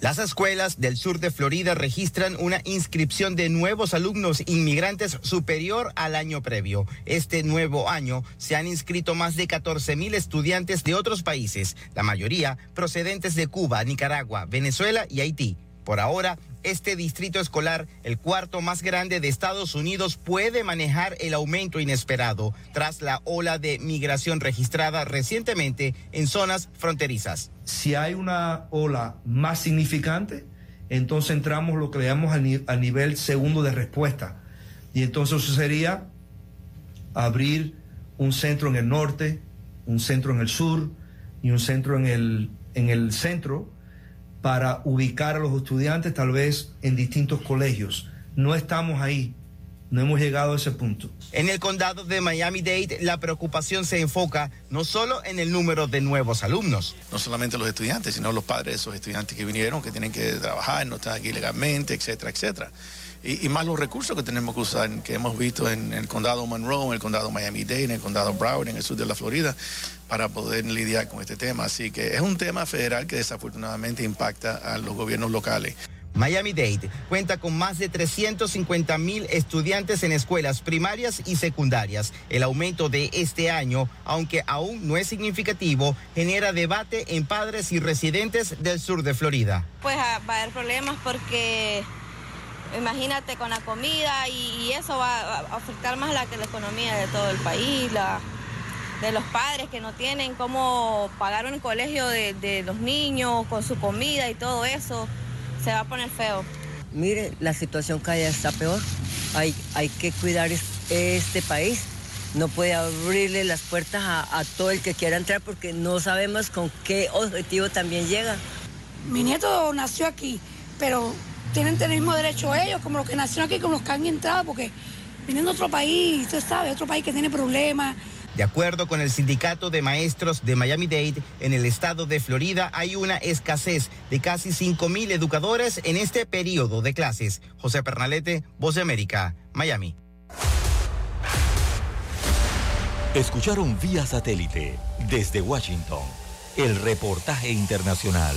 Las escuelas del sur de Florida registran una inscripción de nuevos alumnos inmigrantes superior al año previo. Este nuevo año se han inscrito más de 14 mil estudiantes de otros países, la mayoría procedentes de Cuba, Nicaragua, Venezuela y Haití. Por ahora, este distrito escolar, el cuarto más grande de Estados Unidos, puede manejar el aumento inesperado tras la ola de migración registrada recientemente en zonas fronterizas. Si hay una ola más significante, entonces entramos lo que le llamamos al, nivel segundo de respuesta. Y entonces eso sería abrir un centro en el norte, un centro en el sur y un centro en el, en el centro para ubicar a los estudiantes tal vez en distintos colegios. No estamos ahí no hemos llegado a ese punto. En el condado de Miami-Dade, la preocupación se enfoca no solo en el número de nuevos alumnos. No solamente los estudiantes, sino los padres de esos estudiantes que vinieron, que tienen que trabajar, no están aquí legalmente, etcétera, etcétera. Y, más los recursos que tenemos que usar, que hemos visto en, el condado Monroe, en el condado Miami-Dade, en el condado Broward, en el sur de la Florida, para poder lidiar con este tema. Así que es un tema federal que desafortunadamente impacta a los gobiernos locales. Miami-Dade cuenta con más de 350 mil estudiantes en escuelas primarias y secundarias. El aumento de este año, aunque aún no es significativo, genera debate en padres y residentes del sur de Florida. Pues ah, va a haber problemas porque imagínate con la comida y, eso va a afectar más la, la economía de todo el país, la, de los padres que no tienen cómo pagar un colegio de los niños con su comida y todo eso se va a poner feo. Mire, la situación cada día está peor. Hay, hay que cuidar este país. No puede abrirle las puertas a, todo el que quiera entrar porque no sabemos con qué objetivo también llega. Mi nieto nació aquí, pero tienen el mismo derecho ellos, como los que nacieron aquí, como los que han entrado, porque viniendo a otro país, usted sabe, otro país que tiene problemas, de acuerdo con el sindicato de maestros de Miami-Dade, en el estado de Florida hay una escasez de casi 5 mil educadores en este periodo de clases. José Pernalete, Voz de América, Miami. Escucharon vía satélite desde Washington el reportaje internacional.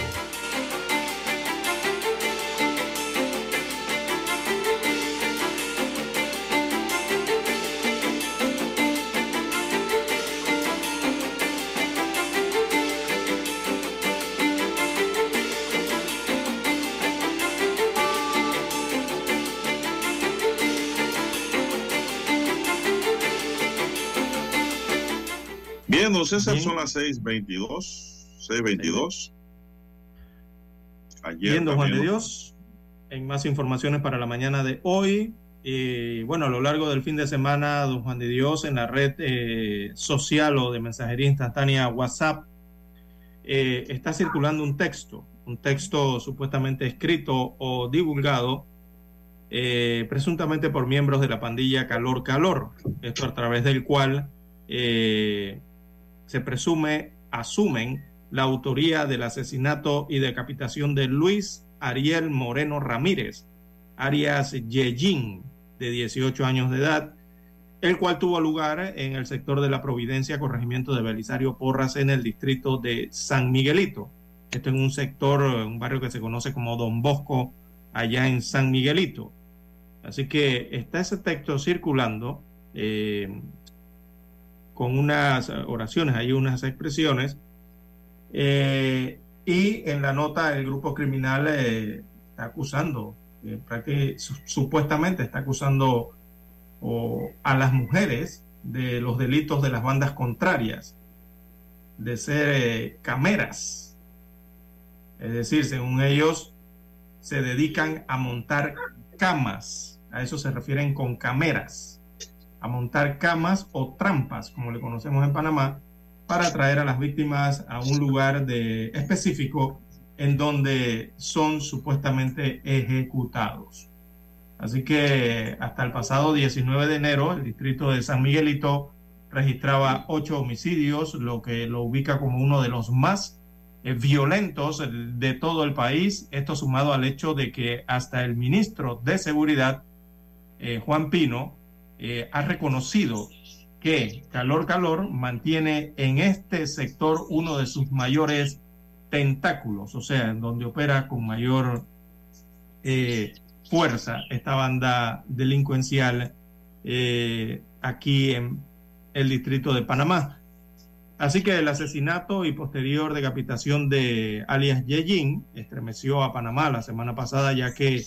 César, son las 6:22. 6:22. Ayer. Bien, Juan de Dios. En más informaciones para la mañana de hoy. Eh, bueno, a lo largo del fin de semana, don Juan de Dios, en la red eh, social o de mensajería instantánea WhatsApp, eh, está circulando un texto, un texto supuestamente escrito o divulgado, presuntamente por miembros de la pandilla Calor Calor, esto a través del cual se presume, asumen la autoría del asesinato y decapitación de Luis Ariel Moreno Ramírez, Arias Yejin, de 18 años de edad, el cual tuvo lugar en el sector de la Providencia, corregimiento de Belisario Porras, en el distrito de San Miguelito. Esto en un sector, un barrio que se conoce como Don Bosco, allá en San Miguelito. Así que está ese texto circulando. Eh, con unas oraciones, hay unas expresiones. Eh, y en la nota el grupo criminal eh, está acusando, eh, supuestamente está acusando a las mujeres de los delitos de las bandas contrarias, de ser cameras. Es decir, según ellos, se dedican a montar camas. A eso se refieren con cameras a montar camas o trampas, como le conocemos en Panamá, para traer a las víctimas a un lugar de, específico en donde son supuestamente ejecutados. Así que hasta el pasado 19 de enero, el distrito de San Miguelito registraba ocho homicidios, lo que lo ubica como uno de los más eh, violentos de todo el país. Esto sumado al hecho de que hasta el ministro de Seguridad, eh, Juan Pino, eh, ha reconocido que calor, calor mantiene en este sector uno de sus mayores tentáculos, o sea, en donde opera con mayor eh, fuerza esta banda delincuencial eh, aquí en el distrito de Panamá. Así que el asesinato y posterior decapitación de alias Yejin estremeció a Panamá la semana pasada, ya que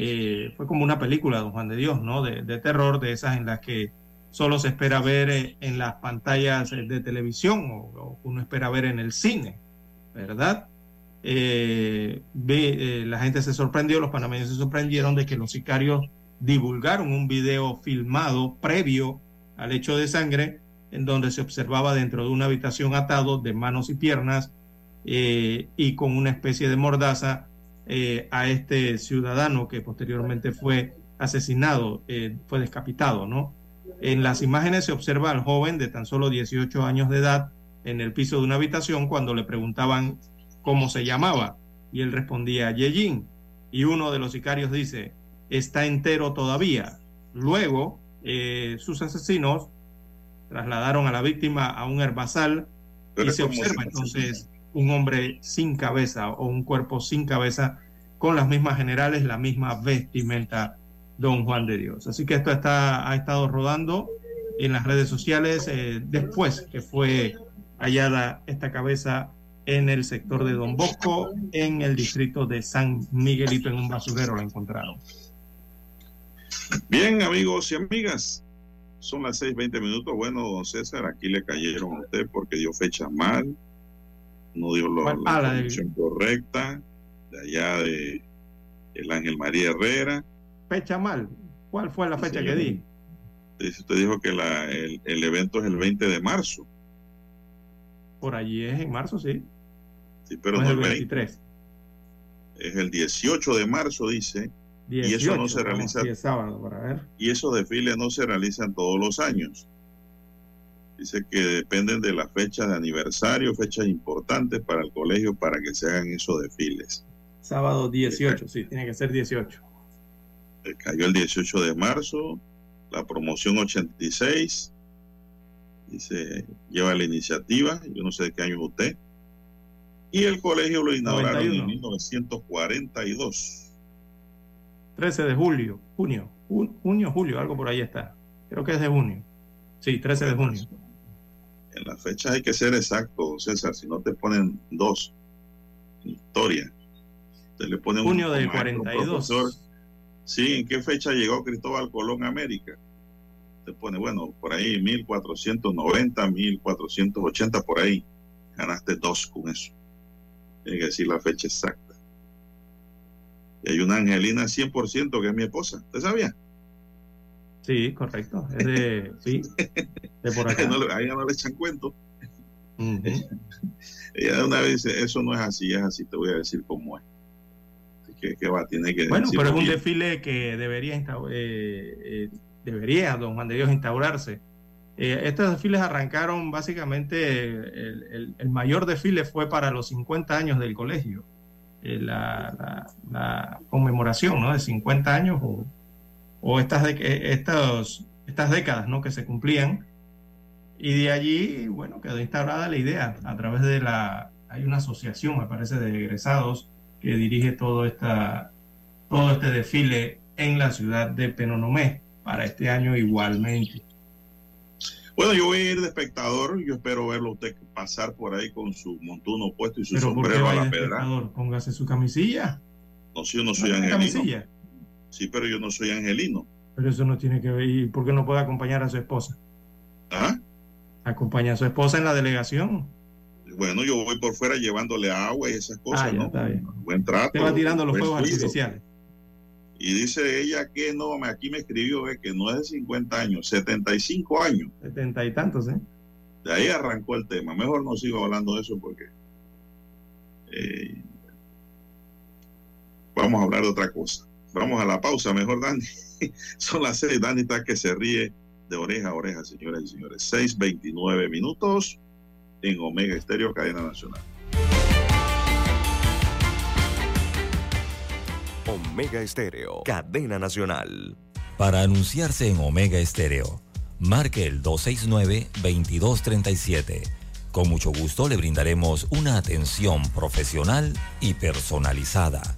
eh, fue como una película, don Juan de Dios, ¿no? De, de, terror, de esas en las que solo se espera ver eh, en las pantallas de televisión o, o uno espera ver en el cine, ¿verdad? Eh, ve, eh, la gente se sorprendió, los panameños se sorprendieron de que los sicarios divulgaron un video filmado previo al hecho de sangre en donde se observaba dentro de una habitación atado de manos y piernas eh, y con una especie de mordaza eh, a este ciudadano que posteriormente fue asesinado, eh, fue descapitado, ¿no? En las imágenes se observa al joven de tan solo 18 años de edad en el piso de una habitación cuando le preguntaban cómo se llamaba y él respondía Yejin y uno de los sicarios dice está entero todavía. Luego eh, sus asesinos trasladaron a la víctima a un herbazal y se observa entonces un hombre sin cabeza o un cuerpo sin cabeza con las mismas generales, la misma vestimenta, don Juan de Dios. Así que esto está, ha estado rodando en las redes sociales eh, después que fue hallada esta cabeza en el sector de Don Bosco, en el distrito de San Miguelito, en un basurero la encontraron. Bien, amigos y amigas, son las 6:20 minutos. Bueno, don César, aquí le cayeron a usted porque dio fecha mal, no dio lo, la ah, la correcta, de allá de el Ángel María Herrera. Fecha mal. ¿Cuál fue la fecha Sí, que di? Usted dijo que la, el, el evento es el 20 de marzo. Por allí es en marzo, sí. Sí, pero No no es el el 20. 23. Es el 18 de marzo, dice. y eso no 18, se realiza. para ver. Y esos desfiles no se realizan todos los años. Dice que dependen de las fechas de aniversario, fechas importantes para el colegio para que se hagan esos desfiles. Sábado 18, sí, tiene que ser 18. Eh, Cayó el 18 de marzo, la promoción 86. Dice, lleva la iniciativa, yo no sé de qué año es usted. Y el colegio lo inauguraron 91. en 1942. 13 de julio, junio, ju- junio, julio, algo por ahí está. Creo que es de junio. Sí, 13 de junio. En las fechas hay que ser exacto, César, si no te ponen dos historia. Te le ponen Junio un del maestro, 42. profesor. Sí, ¿en qué fecha llegó Cristóbal Colón a América? Te pone, bueno, por ahí 1490, 1480, por ahí. Ganaste dos con eso. Tiene que decir la fecha exacta. Y hay una Angelina 100% que es mi esposa. ¿Usted sabía? Sí, correcto. Es de, [LAUGHS] sí, de por acá. No a ella no le echan cuento. Ella de una vez dice, eso no es así, es así, te voy a decir cómo es. Así que, ¿qué va? Tiene que Bueno, pero es un bien. desfile que debería, eh, eh, debería, don Juan de Dios, instaurarse. Eh, estos desfiles arrancaron básicamente, el, el- el mayor desfile fue para los 50 años del colegio, Eh, la, la- la conmemoración ¿no? de 50 años o, o estas, de, eh, estos, estas décadas ¿no? que se cumplían. Y de allí, bueno, quedó instaurada la idea a través de la, hay una asociación, me parece, de egresados que dirige todo, esta, todo este desfile en la ciudad de Penonomé para este año igualmente. Bueno, yo voy a ir de espectador, yo espero verlo usted pasar por ahí con su montuno puesto y su Pero ¿por qué sombrero a la pedra. Póngase su camisilla. No, si yo no soy ¿No tiene angelino. camisilla? Sí, pero yo no soy angelino. Pero eso no tiene que ver. ¿Y por qué no puede acompañar a su esposa? ¿Ah? Acompaña a su esposa en la delegación. Bueno, yo voy por fuera llevándole agua y esas cosas, Ah, ya ¿no? está bien. Buen trato. Te va tirando los fuegos artificiales. Y dice ella que no, me- aquí me escribió eh, que no es de 50 años, 75 años. Setenta y tantos, ¿eh? De ahí arrancó el tema. Mejor no sigo hablando de eso porque eh, vamos a hablar de otra cosa. Vamos a la pausa, mejor Dani. [LAUGHS] Son las seis, Dani está que se ríe de oreja a oreja, señoras y señores. 6.29 minutos en Omega Estéreo, cadena nacional. Omega Estéreo, cadena nacional. Para anunciarse en Omega Estéreo, marque el 269-2237. Con mucho gusto le brindaremos una atención profesional y personalizada.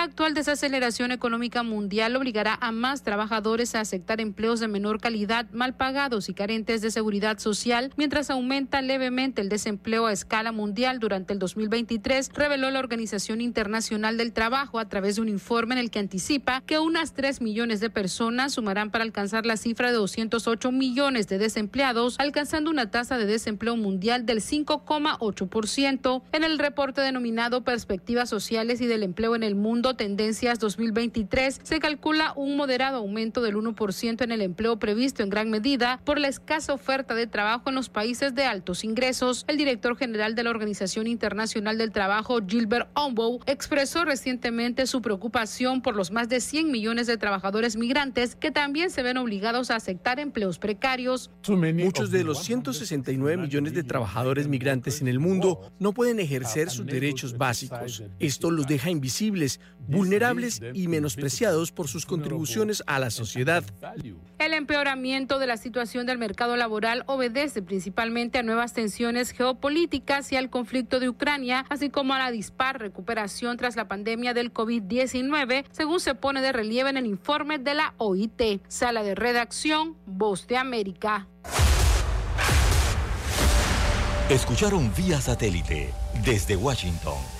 La actual desaceleración económica mundial obligará a más trabajadores a aceptar empleos de menor calidad, mal pagados y carentes de seguridad social, mientras aumenta levemente el desempleo a escala mundial durante el 2023, reveló la Organización Internacional del Trabajo a través de un informe en el que anticipa que unas 3 millones de personas sumarán para alcanzar la cifra de 208 millones de desempleados, alcanzando una tasa de desempleo mundial del 5,8%. En el reporte denominado Perspectivas Sociales y del Empleo en el Mundo, Tendencias 2023, se calcula un moderado aumento del 1% en el empleo previsto en gran medida por la escasa oferta de trabajo en los países de altos ingresos. El director general de la Organización Internacional del Trabajo, Gilbert Ombow, expresó recientemente su preocupación por los más de 100 millones de trabajadores migrantes que también se ven obligados a aceptar empleos precarios. Muchos de los 169 millones de trabajadores migrantes en el mundo no pueden ejercer sus derechos básicos. Esto los deja invisibles, vulnerables y menospreciados por sus contribuciones a la sociedad. El empeoramiento de la situación del mercado laboral obedece principalmente a nuevas tensiones geopolíticas y al conflicto de Ucrania, así como a la dispar recuperación tras la pandemia del COVID-19, según se pone de relieve en el informe de la OIT. Sala de redacción, Voz de América. Escucharon vía satélite desde Washington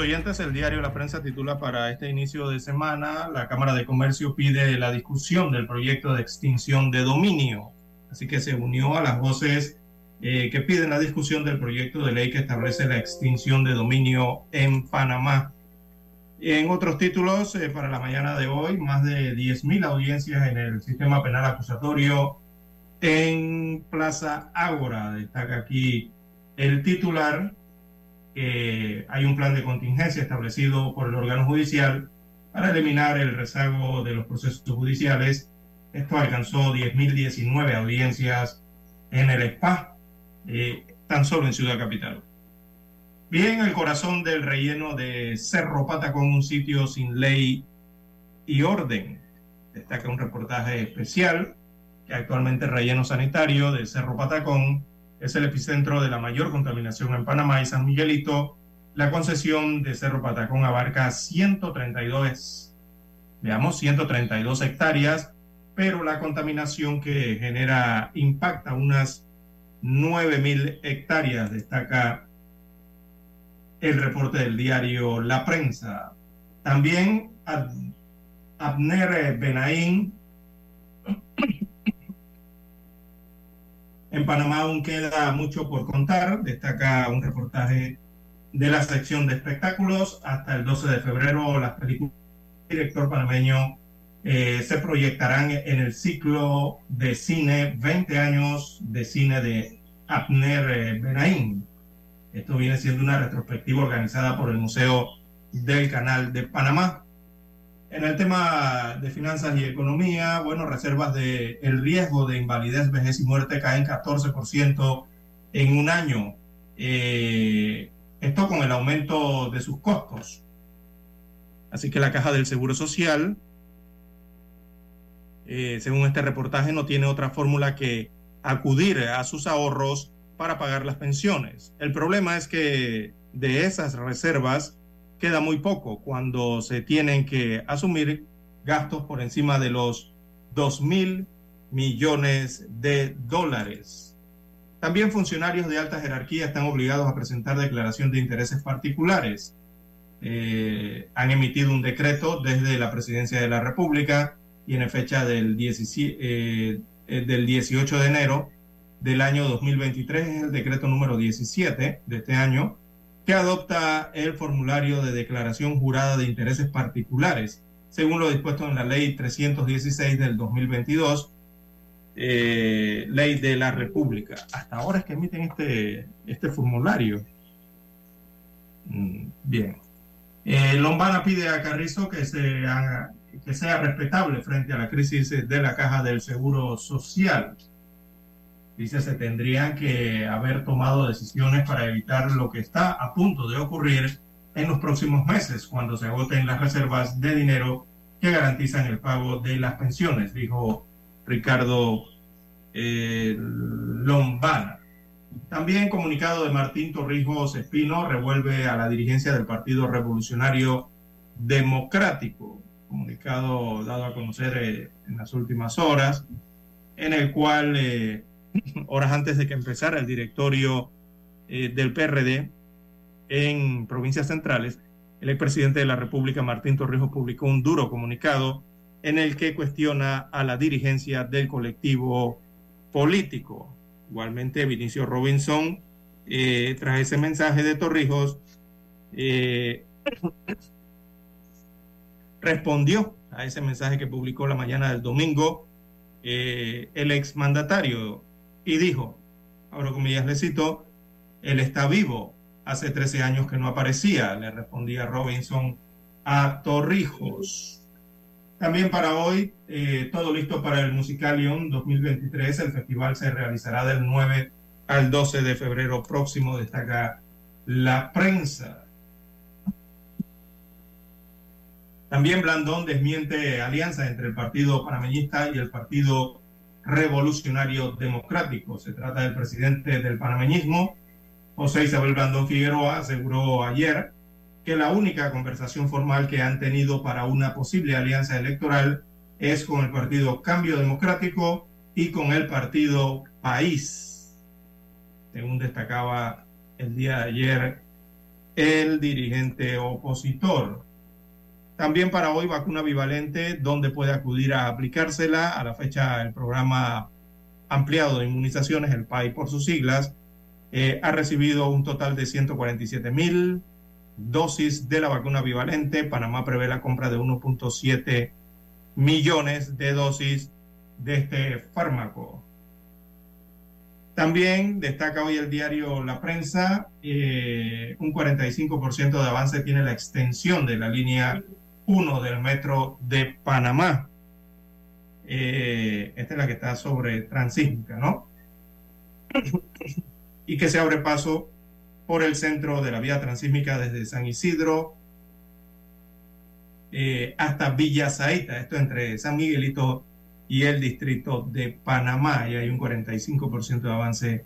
Oyentes, el diario La Prensa titula para este inicio de semana, la Cámara de Comercio pide la discusión del proyecto de extinción de dominio. Así que se unió a las voces eh, que piden la discusión del proyecto de ley que establece la extinción de dominio en Panamá. En otros títulos, eh, para la mañana de hoy, más de 10.000 audiencias en el sistema penal acusatorio en Plaza Ágora. Destaca aquí el titular que hay un plan de contingencia establecido por el órgano judicial para eliminar el rezago de los procesos judiciales. Esto alcanzó 10.019 audiencias en el SPA, eh, tan solo en Ciudad Capital. Bien, el corazón del relleno de Cerro Patacón, un sitio sin ley y orden. Destaca un reportaje especial que actualmente el relleno sanitario de Cerro Patacón es el epicentro de la mayor contaminación en Panamá y San Miguelito. La concesión de Cerro Patacón abarca 132, veamos, 132 hectáreas, pero la contaminación que genera impacta unas 9.000 hectáreas, destaca el reporte del diario La Prensa. También Abner Benaín. En Panamá aún queda mucho por contar. Destaca un reportaje de la sección de espectáculos. Hasta el 12 de febrero las películas del director panameño eh, se proyectarán en el ciclo de cine 20 años de cine de Abner eh, Benaín. Esto viene siendo una retrospectiva organizada por el Museo del Canal de Panamá. En el tema de finanzas y economía, bueno, reservas de el riesgo de invalidez, vejez y muerte caen 14% en un año. Eh, esto con el aumento de sus costos. Así que la caja del Seguro Social, eh, según este reportaje, no tiene otra fórmula que acudir a sus ahorros para pagar las pensiones. El problema es que de esas reservas queda muy poco cuando se tienen que asumir gastos por encima de los 2 mil millones de dólares. También funcionarios de alta jerarquía están obligados a presentar declaración de intereses particulares. Eh, han emitido un decreto desde la presidencia de la República y en fecha del, 17, eh, eh, del 18 de enero del año 2023 es el decreto número 17 de este año, que adopta el formulario de declaración jurada de intereses particulares, según lo dispuesto en la ley 316 del 2022, eh, ley de la República. Hasta ahora es que emiten este, este formulario. Mm, bien. Eh, Lombana pide a Carrizo que, se que sea respetable frente a la crisis de la caja del Seguro Social dice se tendrían que haber tomado decisiones para evitar lo que está a punto de ocurrir en los próximos meses, cuando se agoten las reservas de dinero que garantizan el pago de las pensiones, dijo Ricardo eh, Lombana. También comunicado de Martín Torrijos Espino revuelve a la dirigencia del Partido Revolucionario Democrático, comunicado dado a conocer eh, en las últimas horas, en el cual eh, [LAUGHS] horas antes de que empezara el directorio eh, del PRD en provincias centrales, el expresidente de la República, Martín Torrijos, publicó un duro comunicado en el que cuestiona a la dirigencia del colectivo político. Igualmente, Vinicio Robinson, eh, tras ese mensaje de Torrijos, eh, [COUGHS] respondió a ese mensaje que publicó la mañana del domingo el exmandatario y dijo, ahora comillas le cito, él está vivo, hace 13 años que no aparecía, le respondía Robinson a Torrijos. También para hoy, eh, todo listo para el Musicalion 2023. El festival se realizará del 9 al 12 de febrero próximo, destaca la prensa. También Blandón desmiente alianza entre el Partido Panameñista y el Partido revolucionario democrático. Se trata del presidente del panameñismo, José Isabel Blandón Figueroa, aseguró ayer que la única conversación formal que han tenido para una posible alianza electoral es con el partido Cambio Democrático y con el partido País, según destacaba el día de ayer el dirigente opositor. También para hoy vacuna bivalente, donde puede acudir a aplicársela. A la fecha, el programa ampliado de inmunizaciones, el PAI por sus siglas, eh, ha recibido un total de 147 mil dosis de la vacuna bivalente. Panamá prevé la compra de 1.7 millones de dosis de este fármaco. También destaca hoy el diario La Prensa, eh, un 45% de avance tiene la extensión de la línea uno del metro de Panamá. Eh, esta es la que está sobre Transísmica, ¿no? y que se abre paso por el centro de la vía transísmica desde San Isidro eh, hasta Villa Zaita, esto entre San Miguelito y el distrito de Panamá, y hay un 45% de avance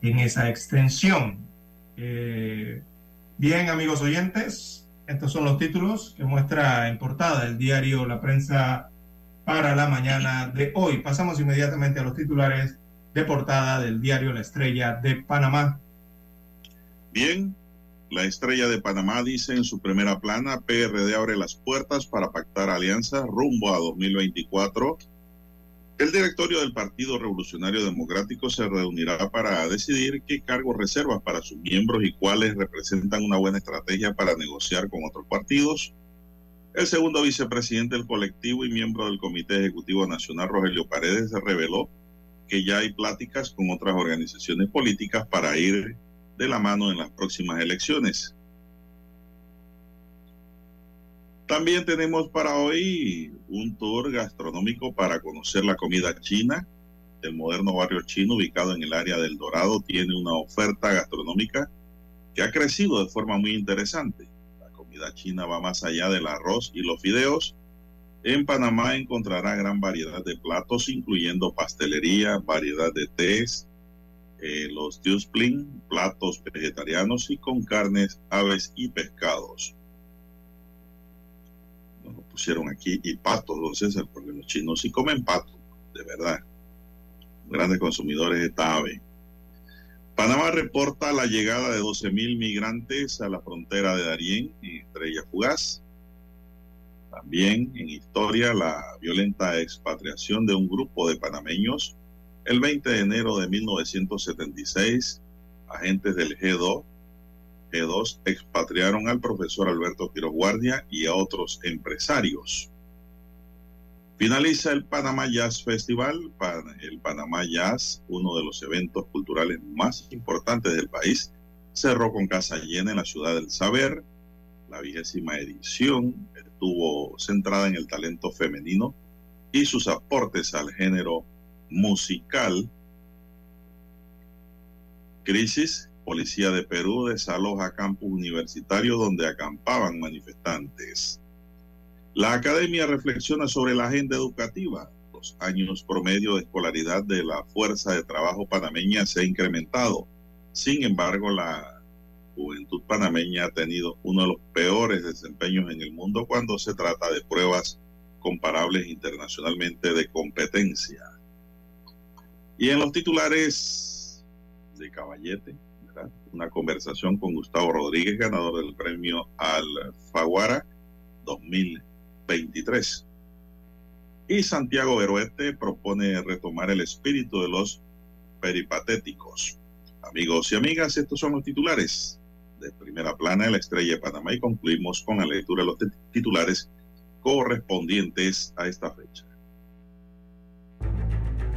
en esa extensión. Eh, bien, amigos oyentes, estos son los títulos que muestra en portada el diario La Prensa para la mañana de hoy. Pasamos inmediatamente a los titulares de portada del diario La Estrella de Panamá. Bien, La estrella de Panamá dice en su primera plana, PRD abre las puertas para pactar alianzas rumbo a 2024. El directorio del Partido Revolucionario Democrático se reunirá para decidir qué cargos reservas para sus miembros y cuáles representan una buena estrategia para negociar con otros partidos. El segundo vicepresidente del colectivo y miembro del Comité Ejecutivo Nacional, Rogelio Paredes, reveló que ya hay pláticas con otras organizaciones políticas para ir de la mano en las próximas elecciones. También tenemos para hoy un tour gastronómico para conocer la comida china. El moderno barrio chino ubicado en el área del Dorado tiene una oferta gastronómica que ha crecido de forma muy interesante. La comida china va más allá del arroz y los fideos. En Panamá encontrará gran variedad de platos, incluyendo pastelería, variedad de tés, eh, los diuspling, platos vegetarianos y con carnes, aves y pescados. Pusieron aquí y patos, don César, porque los chinos sí comen pato, de verdad. Grandes consumidores de esta. Panamá reporta la llegada de 12.000 migrantes a la frontera de Darién en Estrella Fugaz. También en historia la violenta expatriación de un grupo de panameños el 20 de enero de 1976, agentes del G2, G2 expatriaron al profesor Alberto Quiroz Guardia y a otros empresarios. Finaliza el Panamá Jazz Festival. El Panamá Jazz, uno de los eventos culturales más importantes del país, cerró con casa llena en la ciudad del saber. La vigésima edición estuvo centrada en el talento femenino y sus aportes al género musical. Crisis, Policía de Perú desaloja campus universitario donde acampaban manifestantes. La academia reflexiona sobre la agenda educativa. Los años promedio de escolaridad de la fuerza de trabajo panameña se ha incrementado. Sin embargo, la juventud panameña ha tenido uno de los peores desempeños en el mundo cuando se trata de pruebas comparables internacionalmente de competencia. Y en los titulares de Caballete, una conversación con Gustavo Rodríguez, ganador del premio al Faguara 2023. Y Santiago Beruete propone retomar el espíritu de los peripatéticos. Amigos y amigas, estos son los titulares de primera plana de la estrella de Panamá y concluimos con la lectura de los titulares correspondientes a esta fecha.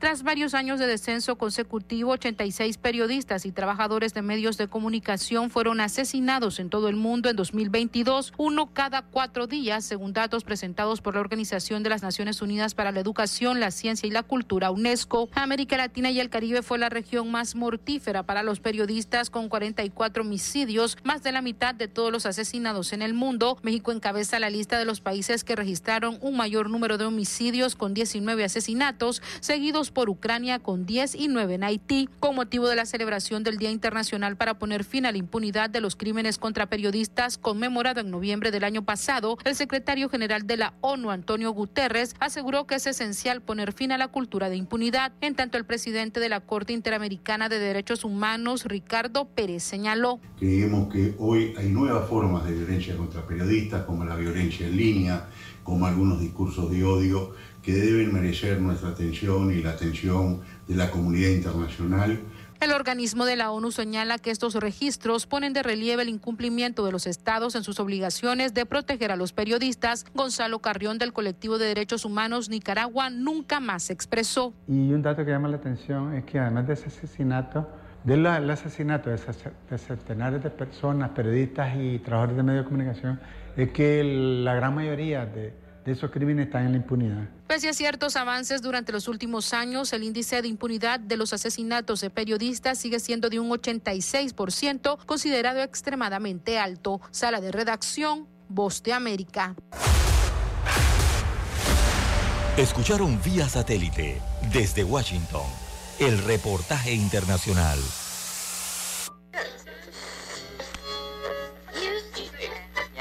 Tras varios años de descenso consecutivo, 86 periodistas y trabajadores de medios de comunicación fueron asesinados en todo el mundo en 2022, uno cada cuatro días, según datos presentados por la Organización de las Naciones Unidas para la Educación, la Ciencia y la Cultura, UNESCO. América Latina y el Caribe fue la región más mortífera para los periodistas, con 44 homicidios, más de la mitad de todos los asesinados en el mundo. México encabeza la lista de los países que registraron un mayor número de homicidios, con 19 asesinatos, seguidos por Ucrania con 10 y 9 en Haití, con motivo de la celebración del Día Internacional para poner fin a la impunidad de los crímenes contra periodistas conmemorado en noviembre del año pasado, el secretario general de la ONU, Antonio Guterres, aseguró que es esencial poner fin a la cultura de impunidad. En tanto, el presidente de la Corte Interamericana de Derechos Humanos, Ricardo Pérez, señaló. Creemos que hoy hay nuevas formas de violencia contra periodistas, como la violencia en línea, como algunos discursos de odio que deben merecer nuestra atención y la atención de la comunidad internacional. El organismo de la ONU señala que estos registros ponen de relieve el incumplimiento de los estados en sus obligaciones de proteger a los periodistas. Gonzalo Carrión del colectivo de derechos humanos Nicaragua nunca más se expresó. Y un dato que llama la atención es que además de ese asesinato, del asesinato de centenares de personas, periodistas y trabajadores de medios de comunicación, es que la gran mayoría de, de esos crímenes están en la impunidad. Pese a ciertos avances durante los últimos años, el índice de impunidad de los asesinatos de periodistas sigue siendo de un 86%, considerado extremadamente alto. Sala de redacción, Voz de América. Escucharon vía satélite desde Washington el reportaje internacional.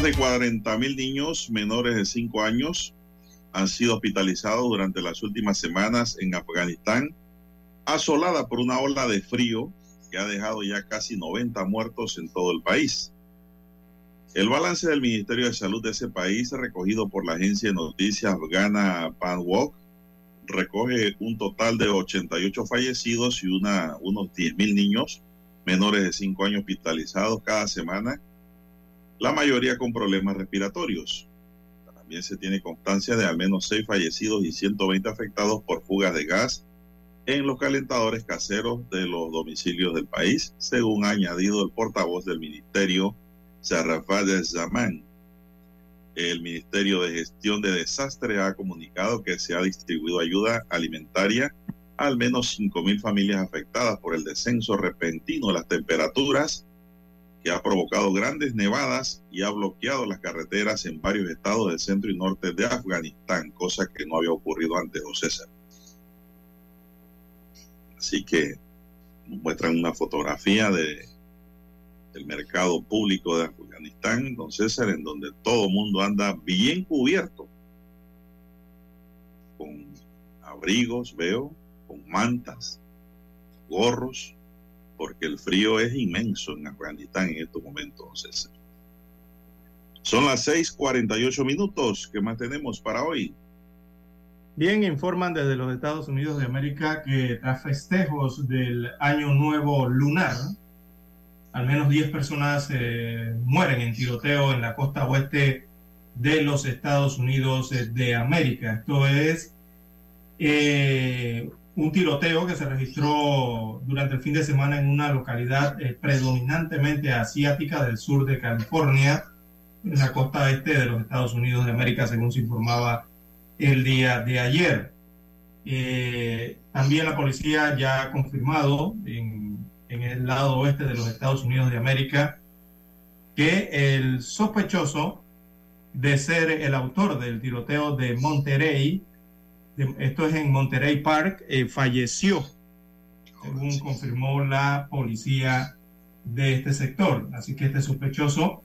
Más de 40 mil niños menores de 5 años han sido hospitalizados durante las últimas semanas en Afganistán, asolada por una ola de frío que ha dejado ya casi 90 muertos en todo el país. El balance del Ministerio de Salud de ese país, recogido por la agencia de noticias afgana Panwok, recoge un total de 88 fallecidos y una, unos 10 mil niños menores de 5 años hospitalizados cada semana la mayoría con problemas respiratorios. También se tiene constancia de al menos seis fallecidos y 120 afectados por fugas de gas en los calentadores caseros de los domicilios del país, según ha añadido el portavoz del ministerio, Sarrafal Zaman. El Ministerio de Gestión de Desastres ha comunicado que se ha distribuido ayuda alimentaria a al menos 5.000 familias afectadas por el descenso repentino de las temperaturas que ha provocado grandes nevadas y ha bloqueado las carreteras en varios estados del centro y norte de Afganistán, cosa que no había ocurrido antes, don César. Así que nos muestran una fotografía de, del mercado público de Afganistán, don César, en donde todo el mundo anda bien cubierto, con abrigos, veo, con mantas, gorros, porque el frío es inmenso en Afganistán en estos momentos, César. Son las 6:48 minutos. ¿Qué más tenemos para hoy? Bien, informan desde los Estados Unidos de América que tras festejos del Año Nuevo Lunar, al menos 10 personas eh, mueren en tiroteo en la costa oeste de los Estados Unidos de América. Esto es eh, un tiroteo que se registró durante el fin de semana en una localidad eh, predominantemente asiática del sur de California, en la costa este de los Estados Unidos de América, según se informaba el día de ayer. Eh, también la policía ya ha confirmado en, el lado oeste de los Estados Unidos de América que el sospechoso de ser el autor del tiroteo de Monterrey, esto es en Monterey Park, eh, falleció, según confirmó la policía de este sector. Así que este sospechoso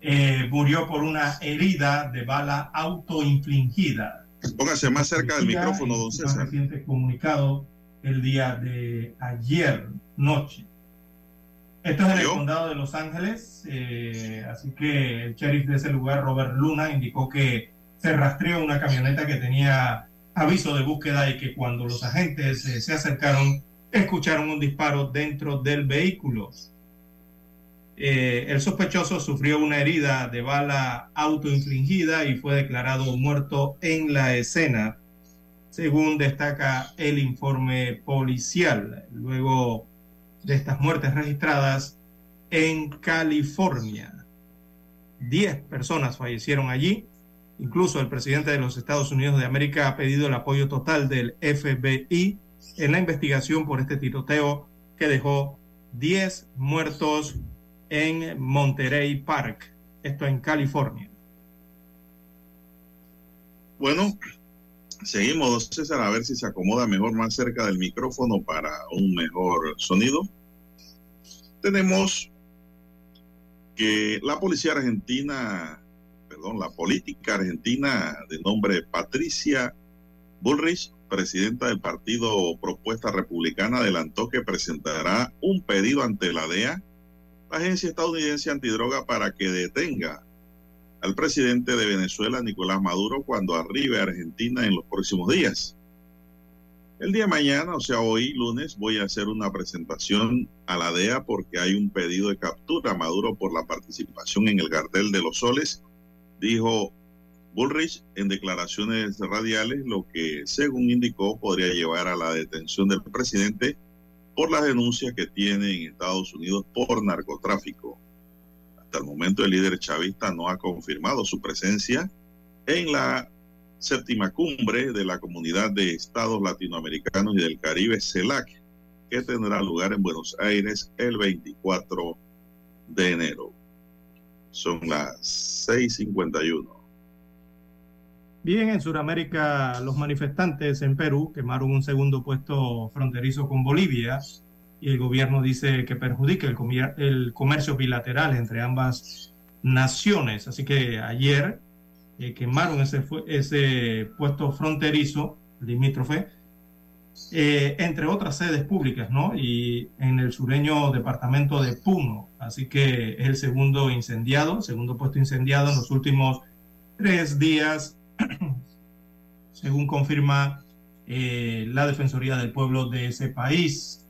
eh, murió por una herida de bala autoinfligida. Póngase más cerca del micrófono, don César. reciente comunicado el día de ayer noche. Esto es en el condado de Los Ángeles, eh, así que el sheriff de ese lugar, Robert Luna, indicó que se rastreó una camioneta que tenía aviso de búsqueda y que cuando los agentes eh, se acercaron, escucharon un disparo dentro del vehículo. Eh, el sospechoso sufrió una herida de bala autoinfligida y fue declarado muerto en la escena, según destaca el informe policial. Luego de estas muertes registradas en California, diez personas fallecieron allí. Incluso el presidente de los Estados Unidos de América ha pedido el apoyo total del FBI en la investigación por este tiroteo que dejó 10 muertos en Monterey Park, esto en California. Bueno, seguimos, César, a ver si se acomoda mejor más cerca del micrófono para un mejor sonido. Tenemos que la policía argentina, la política argentina de nombre Patricia Bullrich, presidenta del partido Propuesta Republicana, adelantó que presentará un pedido ante la DEA la agencia estadounidense antidroga para que detenga al presidente de Venezuela, Nicolás Maduro, cuando arribe a Argentina en los próximos días. El día mañana, o sea, hoy lunes, voy a hacer una presentación a la DEA porque hay un pedido de captura a Maduro por la participación en el cartel de los soles, dijo Bullrich en declaraciones radiales, lo que, según indicó, podría llevar a la detención del presidente por las denuncias que tiene en Estados Unidos por narcotráfico. Hasta el momento el líder chavista no ha confirmado su presencia en la séptima cumbre de la Comunidad de Estados Latinoamericanos y del Caribe, CELAC, que tendrá lugar en Buenos Aires el 24 de enero. Son las 6.51. Bien, en Sudamérica los manifestantes en Perú quemaron un segundo puesto fronterizo con Bolivia y el gobierno dice que perjudica el, comercio bilateral entre ambas naciones. Así que ayer eh, quemaron ese, ese puesto fronterizo, limítrofe, eh, entre otras sedes públicas, ¿no? Y en el sureño departamento de Puno. Así que es el segundo incendiado, segundo puesto incendiado en los últimos tres días [CLEARS THROAT] según confirma eh, la Defensoría del Pueblo de ese país.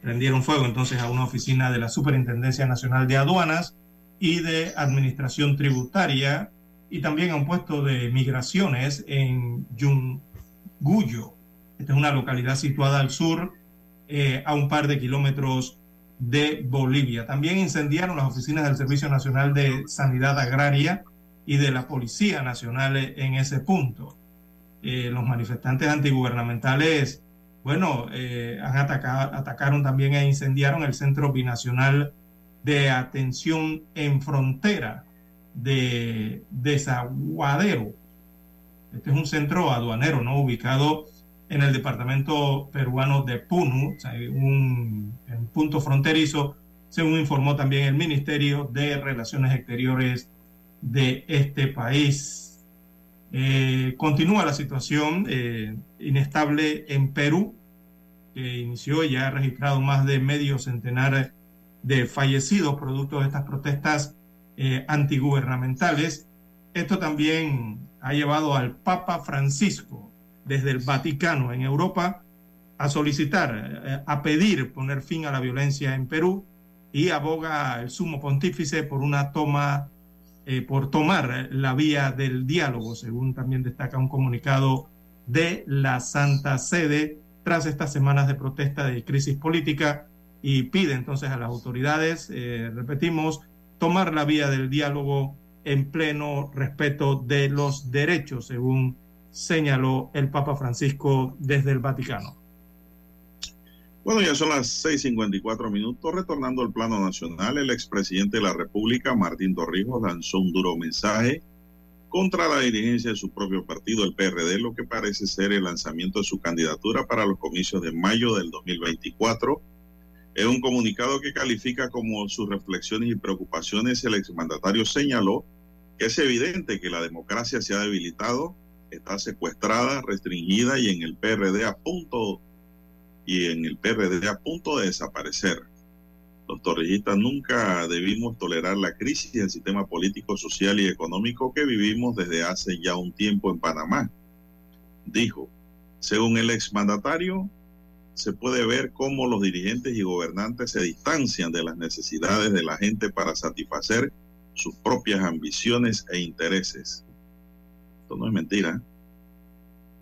Prendieron fuego entonces a una oficina de la Superintendencia Nacional de Aduanas y de Administración Tributaria y también a un puesto de migraciones en Yunguyo. Esta es una localidad situada al sur, eh, a un par de kilómetros de Bolivia. También incendiaron las oficinas del Servicio Nacional de Sanidad Agraria y de la Policía Nacional en ese punto. Eh, los manifestantes antigubernamentales, bueno, eh, han atacado, atacaron también e incendiaron el Centro Binacional de Atención en Frontera de Desaguadero. Este es un centro aduanero, ¿no? Ubicado en el departamento peruano de Punu, un, un punto fronterizo, según informó también el Ministerio de Relaciones Exteriores de este país. Eh, continúa la situación eh, inestable en Perú, que inició y ha registrado más de medio centenar de fallecidos producto de estas protestas eh, antigubernamentales. Esto también ha llevado al Papa Francisco desde el Vaticano en Europa a solicitar, a pedir poner fin a la violencia en Perú y aboga el sumo pontífice por una toma eh, por tomar la vía del diálogo, según también destaca un comunicado de la Santa Sede tras estas semanas de protesta de crisis política y pide entonces a las autoridades, eh, repetimos, tomar la vía del diálogo en pleno respeto de los derechos, según señaló el Papa Francisco desde el Vaticano. Bueno, ya son las 6:54 minutos. Retornando al plano nacional, el expresidente de la República, Martín Torrijos, lanzó un duro mensaje contra la dirigencia de su propio partido, el PRD, lo que parece ser el lanzamiento de su candidatura para los comicios de mayo del 2024. En un comunicado que califica como sus reflexiones y preocupaciones, el exmandatario señaló que es evidente que la democracia se ha debilitado, está secuestrada, restringida y en el PRD a punto y en el PRD a punto de desaparecer. Los torrijistas nunca debimos tolerar la crisis del sistema político, social y económico que vivimos desde hace ya un tiempo en Panamá. Dijo, según el exmandatario, se puede ver cómo los dirigentes y gobernantes se distancian de las necesidades de la gente para satisfacer sus propias ambiciones e intereses. Esto no es mentira.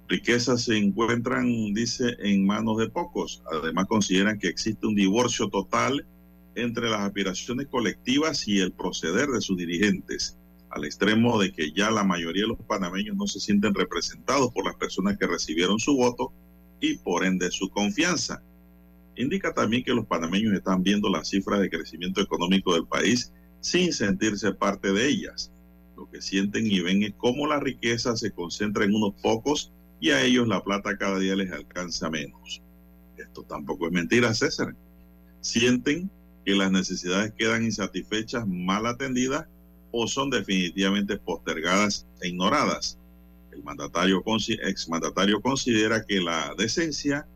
Riquezas se encuentran, dice, en manos de pocos. Además, consideran que existe un divorcio total entre las aspiraciones colectivas y el proceder de sus dirigentes, al extremo de que ya la mayoría de los panameños no se sienten representados por las personas que recibieron su voto y por ende su confianza. Indica también que los panameños están viendo las cifras de crecimiento económico del país sin sentirse parte de ellas. Lo que sienten y ven es cómo la riqueza se concentra en unos pocos y a ellos la plata cada día les alcanza menos. Esto tampoco es mentira, César. Sienten que las necesidades quedan insatisfechas, mal atendidas o son definitivamente postergadas e ignoradas. El mandatario, exmandatario considera que la decencia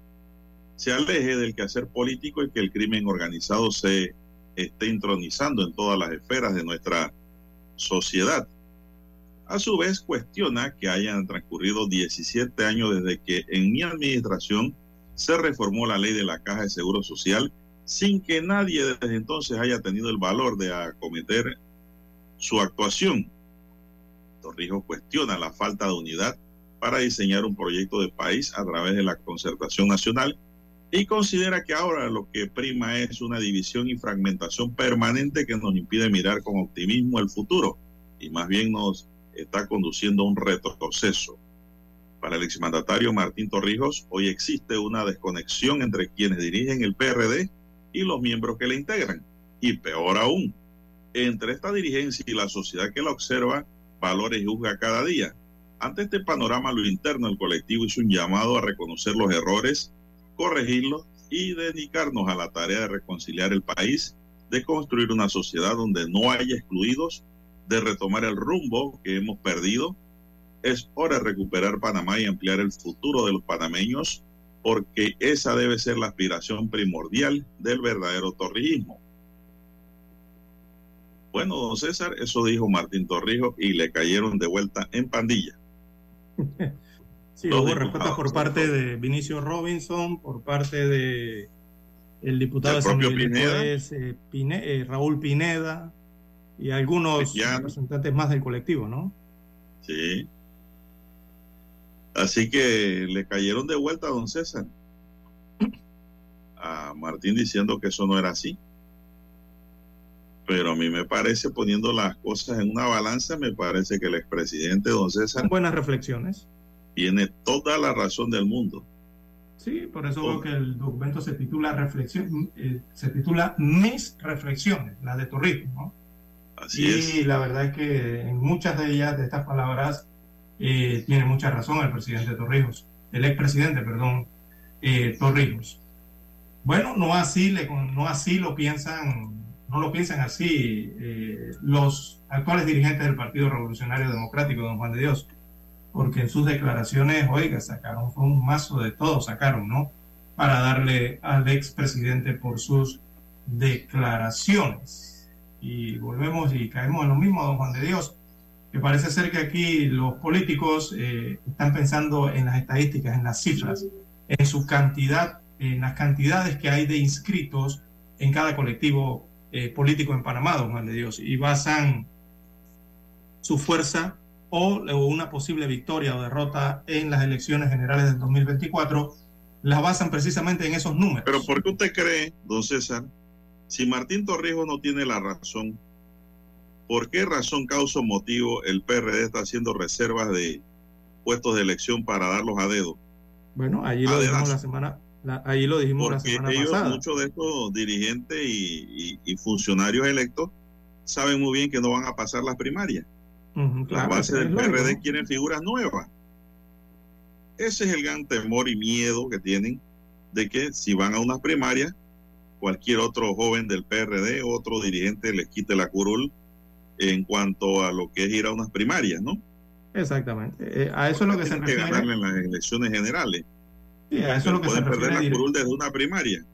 se aleje del quehacer político y que el crimen organizado se esté intronizando en todas las esferas de nuestra sociedad. A su vez, cuestiona que hayan transcurrido 17 años desde que en mi administración se reformó la ley de la Caja de Seguro Social sin que nadie desde entonces haya tenido el valor de acometer su actuación. Torrijos cuestiona la falta de unidad para diseñar un proyecto de país a través de la concertación nacional y considera que ahora lo que prima es una división y fragmentación permanente que nos impide mirar con optimismo el futuro y más bien nos está conduciendo a un retroceso. Para el exmandatario Martín Torrijos, hoy existe una desconexión entre quienes dirigen el PRD y los miembros que la integran. Y peor aún, entre esta dirigencia y la sociedad que la observa, valora y juzga cada día. Ante este panorama, lo interno del colectivo hizo un llamado a reconocer los errores, corregirlos y dedicarnos a la tarea de reconciliar el país, de construir una sociedad donde no haya excluidos, de retomar el rumbo que hemos perdido. Es hora de recuperar Panamá y ampliar el futuro de los panameños porque esa debe ser la aspiración primordial del verdadero torrijismo. Bueno, don César, eso dijo Martín Torrijos y le cayeron de vuelta en pandilla. [LAUGHS] Sí, hubo respuesta por parte de Vinicio Robinson, por parte de el diputado de San Pineda. Eh, eh, Raúl Pineda y algunos representantes más del colectivo, ¿no? Sí. Así que le cayeron de vuelta a don César, a Martín diciendo que eso no era así. Pero a mí me parece, poniendo las cosas en una balanza, me parece que el expresidente don César... buenas reflexiones. Tiene toda la razón del mundo. Sí, por eso creo que el documento se titula reflexión, eh, se titula Mis reflexiones, las de Torrijos, ¿no? Así y es. la verdad es que en muchas de ellas, de estas palabras, eh, tiene mucha razón el presidente Torrijos, el expresidente, perdón, eh, Torrijos. Bueno, no así, le, no así lo piensan, no lo piensan así los actuales dirigentes del Partido Revolucionario Democrático, don Juan de Dios, porque en sus declaraciones, oiga, sacaron, fue un mazo de todo, sacaron, ¿no? Para darle al expresidente por sus declaraciones. Y volvemos y caemos en lo mismo, don Juan de Dios que parece ser que aquí los políticos eh, están pensando en las estadísticas, en las cifras, en su cantidad, en las cantidades que hay de inscritos en cada colectivo eh, político en Panamá, don Juan de Dios, y basan su fuerza o, o, una posible victoria o derrota en las elecciones generales del 2024, las basan precisamente en esos números. Pero ¿por qué usted cree, don César, si Martín Torrijos no tiene la razón, ¿por qué razón, causa o motivo el PRD está haciendo reservas de puestos de elección para darlos a dedo? Bueno, allí lo dijimos la semana, la, allí lo dijimos Porque la semana ellos, pasada. muchos de estos dirigentes y, y, y, funcionarios electos saben muy bien que no van a pasar las primarias. Uh -huh, claro, la base del PRD lógico. quieren figuras nuevas. Ese es el gran temor y miedo que tienen de que si van a unas primarias cualquier otro joven del PRD, otro dirigente les quite la curul en cuanto a lo que es ir a unas primarias, ¿no? Exactamente. Eh, a eso es lo que se Tienen que refiere. ganarle en las elecciones generales. Sí, a eso es lo que se Pueden perder refiere. la curul desde una primaria.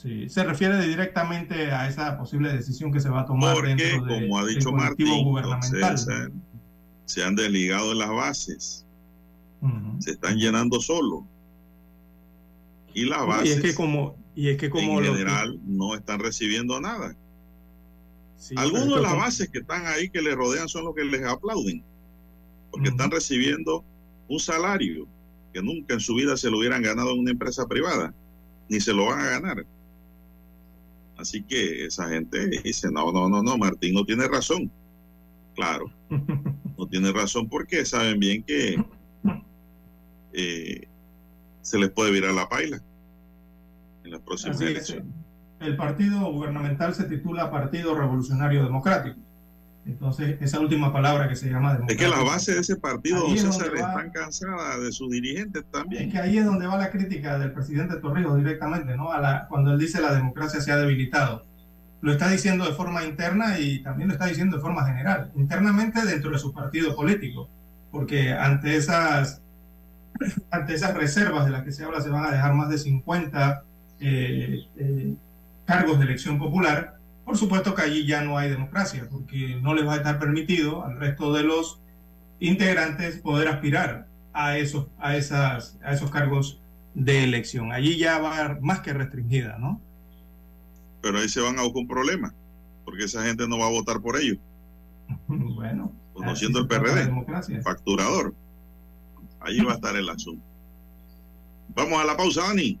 Sí, se refiere directamente a esa posible decisión que se va a tomar Porque, dentro de- como ha dicho Martín, gubernamental. se han desligado de las bases. Se están llenando solo. Y las Y bases es que como, y es que como en que- general no están recibiendo nada. Sí, Algunos pero de las bases que están ahí que le rodean son los que les aplauden, porque están recibiendo un salario que nunca en su vida se lo hubieran ganado en una empresa privada, ni se lo van a ganar. Así que esa gente dice, no, no, no, no, Martín no tiene razón. Claro, no tiene razón porque saben bien que eh, se les puede virar la paila en las próximas elecciones. El partido gubernamental se titula Partido Revolucionario Democrático. Entonces, esa última palabra que se llama Es democrático. que las bases de ese partido, Ahí don es César, va- están cansadas de sus dirigentes también. Es que ahí es donde va la crítica del presidente Torrijos directamente, ¿no? A la, cuando él dice la democracia se ha debilitado. Lo está diciendo de forma interna y también lo está diciendo de forma general. Internamente dentro de su partido político. Porque ante esas, ante esas reservas de las que se habla se van a dejar más de 50 eh, eh, cargos de elección popular. Por supuesto que allí ya no hay democracia, porque no les va a estar permitido al resto de los integrantes poder aspirar a esos, a esas, a esos cargos de elección. Allí ya va más que restringida, ¿no? Pero ahí se van a buscar un problema, porque esa gente no va a votar por ellos, [LAUGHS] Bueno, conociendo el PRD, facturador. Allí va a estar el asunto. Vamos a la pausa, Dani.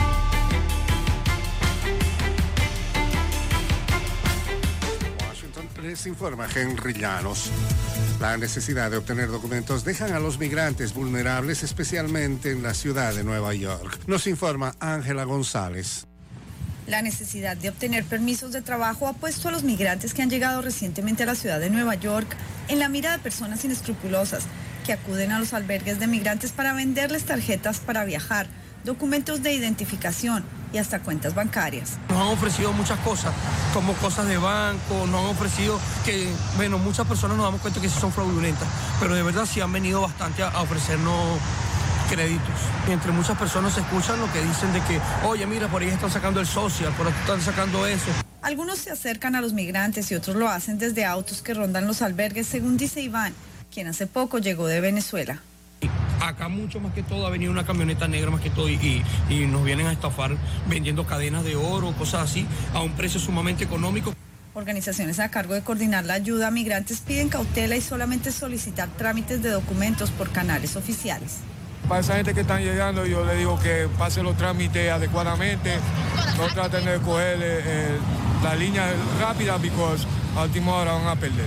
Les informa Henry Llanos. La necesidad de obtener documentos dejan a los migrantes vulnerables, especialmente en la ciudad de Nueva York. Nos informa Ángela González. La necesidad de obtener permisos de trabajo ha puesto a los migrantes que han llegado recientemente a la ciudad de Nueva York en la mira de personas inescrupulosas que acuden a los albergues de migrantes para venderles tarjetas para viajar, documentos de identificación y hasta cuentas bancarias. Nos han ofrecido muchas cosas, como cosas de banco, nos han ofrecido que, bueno, muchas personas nos damos cuenta que sí son fraudulentas, pero de verdad sí han venido bastante a, a ofrecernos créditos. Y entre muchas personas se escuchan lo que dicen de que, oye, mira, por ahí están sacando el social, por aquí están sacando eso. Algunos se acercan a los migrantes y otros lo hacen desde autos que rondan los albergues, según dice Iván, quien hace poco llegó de Venezuela. Acá mucho más que todo ha venido una camioneta negra más que todo y, y- y nos vienen a estafar vendiendo cadenas de oro, cosas así, a un precio sumamente económico. Organizaciones a cargo de coordinar la ayuda a migrantes piden cautela y solamente solicitar trámites de documentos por canales oficiales. Para esa gente que están llegando, yo le digo que pasen los trámites adecuadamente, no traten de coger eh, eh, la línea rápida, porque a última hora van a perder.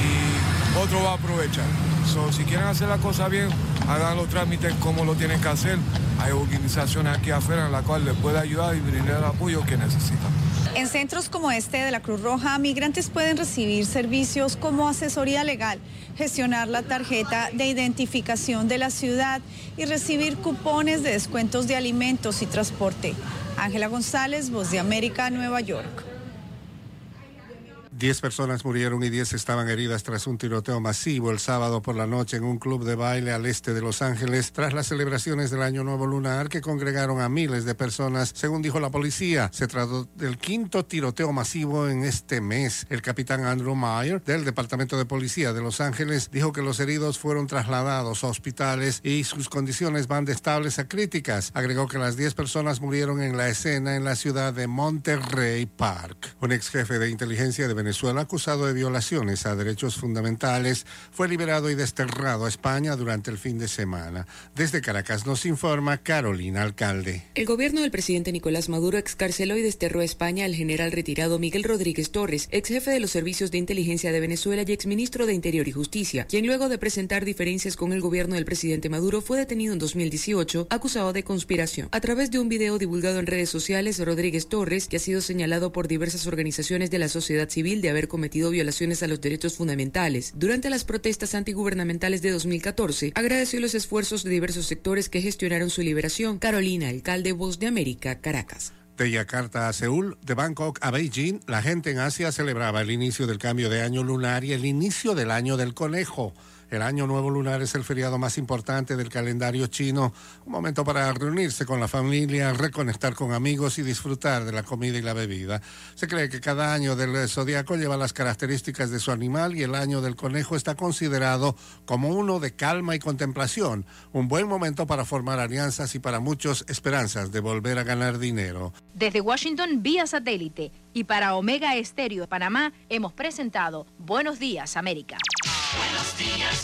Y otro va a aprovechar. Si quieren hacer la cosa bien, hagan los trámites como lo tienen que hacer. Hay organizaciones aquí afuera en la cual les puede ayudar y brindar el apoyo que necesitan. En centros como este de la Cruz Roja, migrantes pueden recibir servicios como asesoría legal, gestionar la tarjeta de identificación de la ciudad y recibir cupones de descuentos de alimentos y transporte. Ángela González, Voz de América, Nueva York. Diez personas murieron y diez estaban heridas tras un tiroteo masivo el sábado por la noche en un club de baile al este de Los Ángeles tras las celebraciones del Año Nuevo Lunar que congregaron a miles de personas, según dijo la policía. Se trató del quinto tiroteo masivo en este mes. El capitán Andrew Meyer del Departamento de Policía de Los Ángeles dijo que los heridos fueron trasladados a hospitales y sus condiciones van de estables a críticas. Agregó que las diez personas murieron en la escena en la ciudad de Monterrey Park. Un ex jefe de inteligencia de Venezuela, acusado de violaciones a derechos fundamentales, fue liberado y desterrado a España durante el fin de semana. Desde Caracas nos informa Carolina Alcalde. El gobierno del presidente Nicolás Maduro excarceló y desterró a España al general retirado Miguel Rodríguez Torres, ex jefe de los servicios de inteligencia de Venezuela y exministro de Interior y Justicia, quien luego de presentar diferencias con el gobierno del presidente Maduro fue detenido en 2018 acusado de conspiración. A través de un video divulgado en redes sociales, Rodríguez Torres, que ha sido señalado por diversas organizaciones de la sociedad civil de haber cometido violaciones a los derechos fundamentales durante las protestas antigubernamentales de 2014, agradeció los esfuerzos de diversos sectores que gestionaron su liberación. Carolina, alcalde Voz de América, Caracas. De Yakarta a Seúl, de Bangkok a Beijing, la gente en Asia celebraba el inicio del cambio de año lunar y el inicio del año del conejo. El Año Nuevo Lunar es el feriado más importante del calendario chino, un momento para reunirse con la familia, reconectar con amigos y disfrutar de la comida y la bebida. Se cree que cada año del zodiaco lleva las características de su animal y el año del conejo está considerado como uno de calma y contemplación, un buen momento para formar alianzas y para muchos esperanzas de volver a ganar dinero. Desde Washington vía satélite y para Omega Estéreo de Panamá hemos presentado Buenos Días América. Buenos días,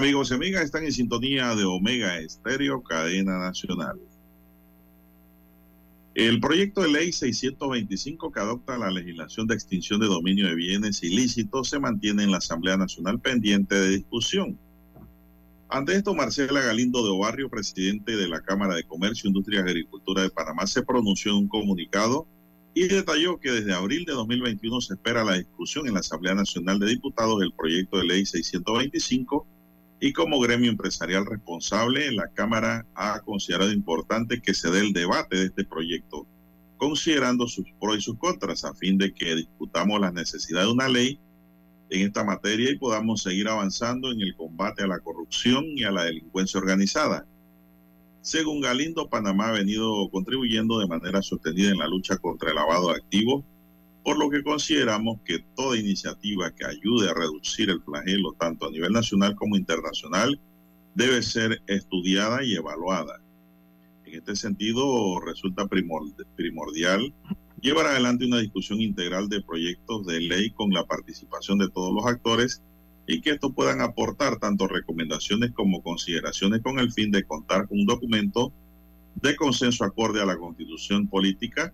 Amigos y amigas, están en sintonía de Omega Estéreo, cadena nacional. El proyecto de ley 625 que adopta la legislación de extinción de dominio de bienes ilícitos se mantiene en la Asamblea Nacional pendiente de discusión. Ante esto, Marcela Galindo de Obarrio, presidente de la Cámara de Comercio, Industria y Agricultura de Panamá, se pronunció en un comunicado y detalló que desde abril de 2021 se espera la discusión en la Asamblea Nacional de Diputados del proyecto de ley 625 y como gremio empresarial responsable, la Cámara ha considerado importante que se dé el debate de este proyecto, considerando sus pros y sus contras, a fin de que discutamos la necesidad de una ley en esta materia y podamos seguir avanzando en el combate a la corrupción y a la delincuencia organizada. Según Galindo, Panamá ha venido contribuyendo de manera sostenida en la lucha contra el lavado de activos por lo que consideramos que toda iniciativa que ayude a reducir el flagelo tanto a nivel nacional como internacional debe ser estudiada y evaluada. En este sentido, resulta primordial llevar adelante una discusión integral de proyectos de ley con la participación de todos los actores y que estos puedan aportar tanto recomendaciones como consideraciones con el fin de contar con un documento de consenso acorde a la constitución política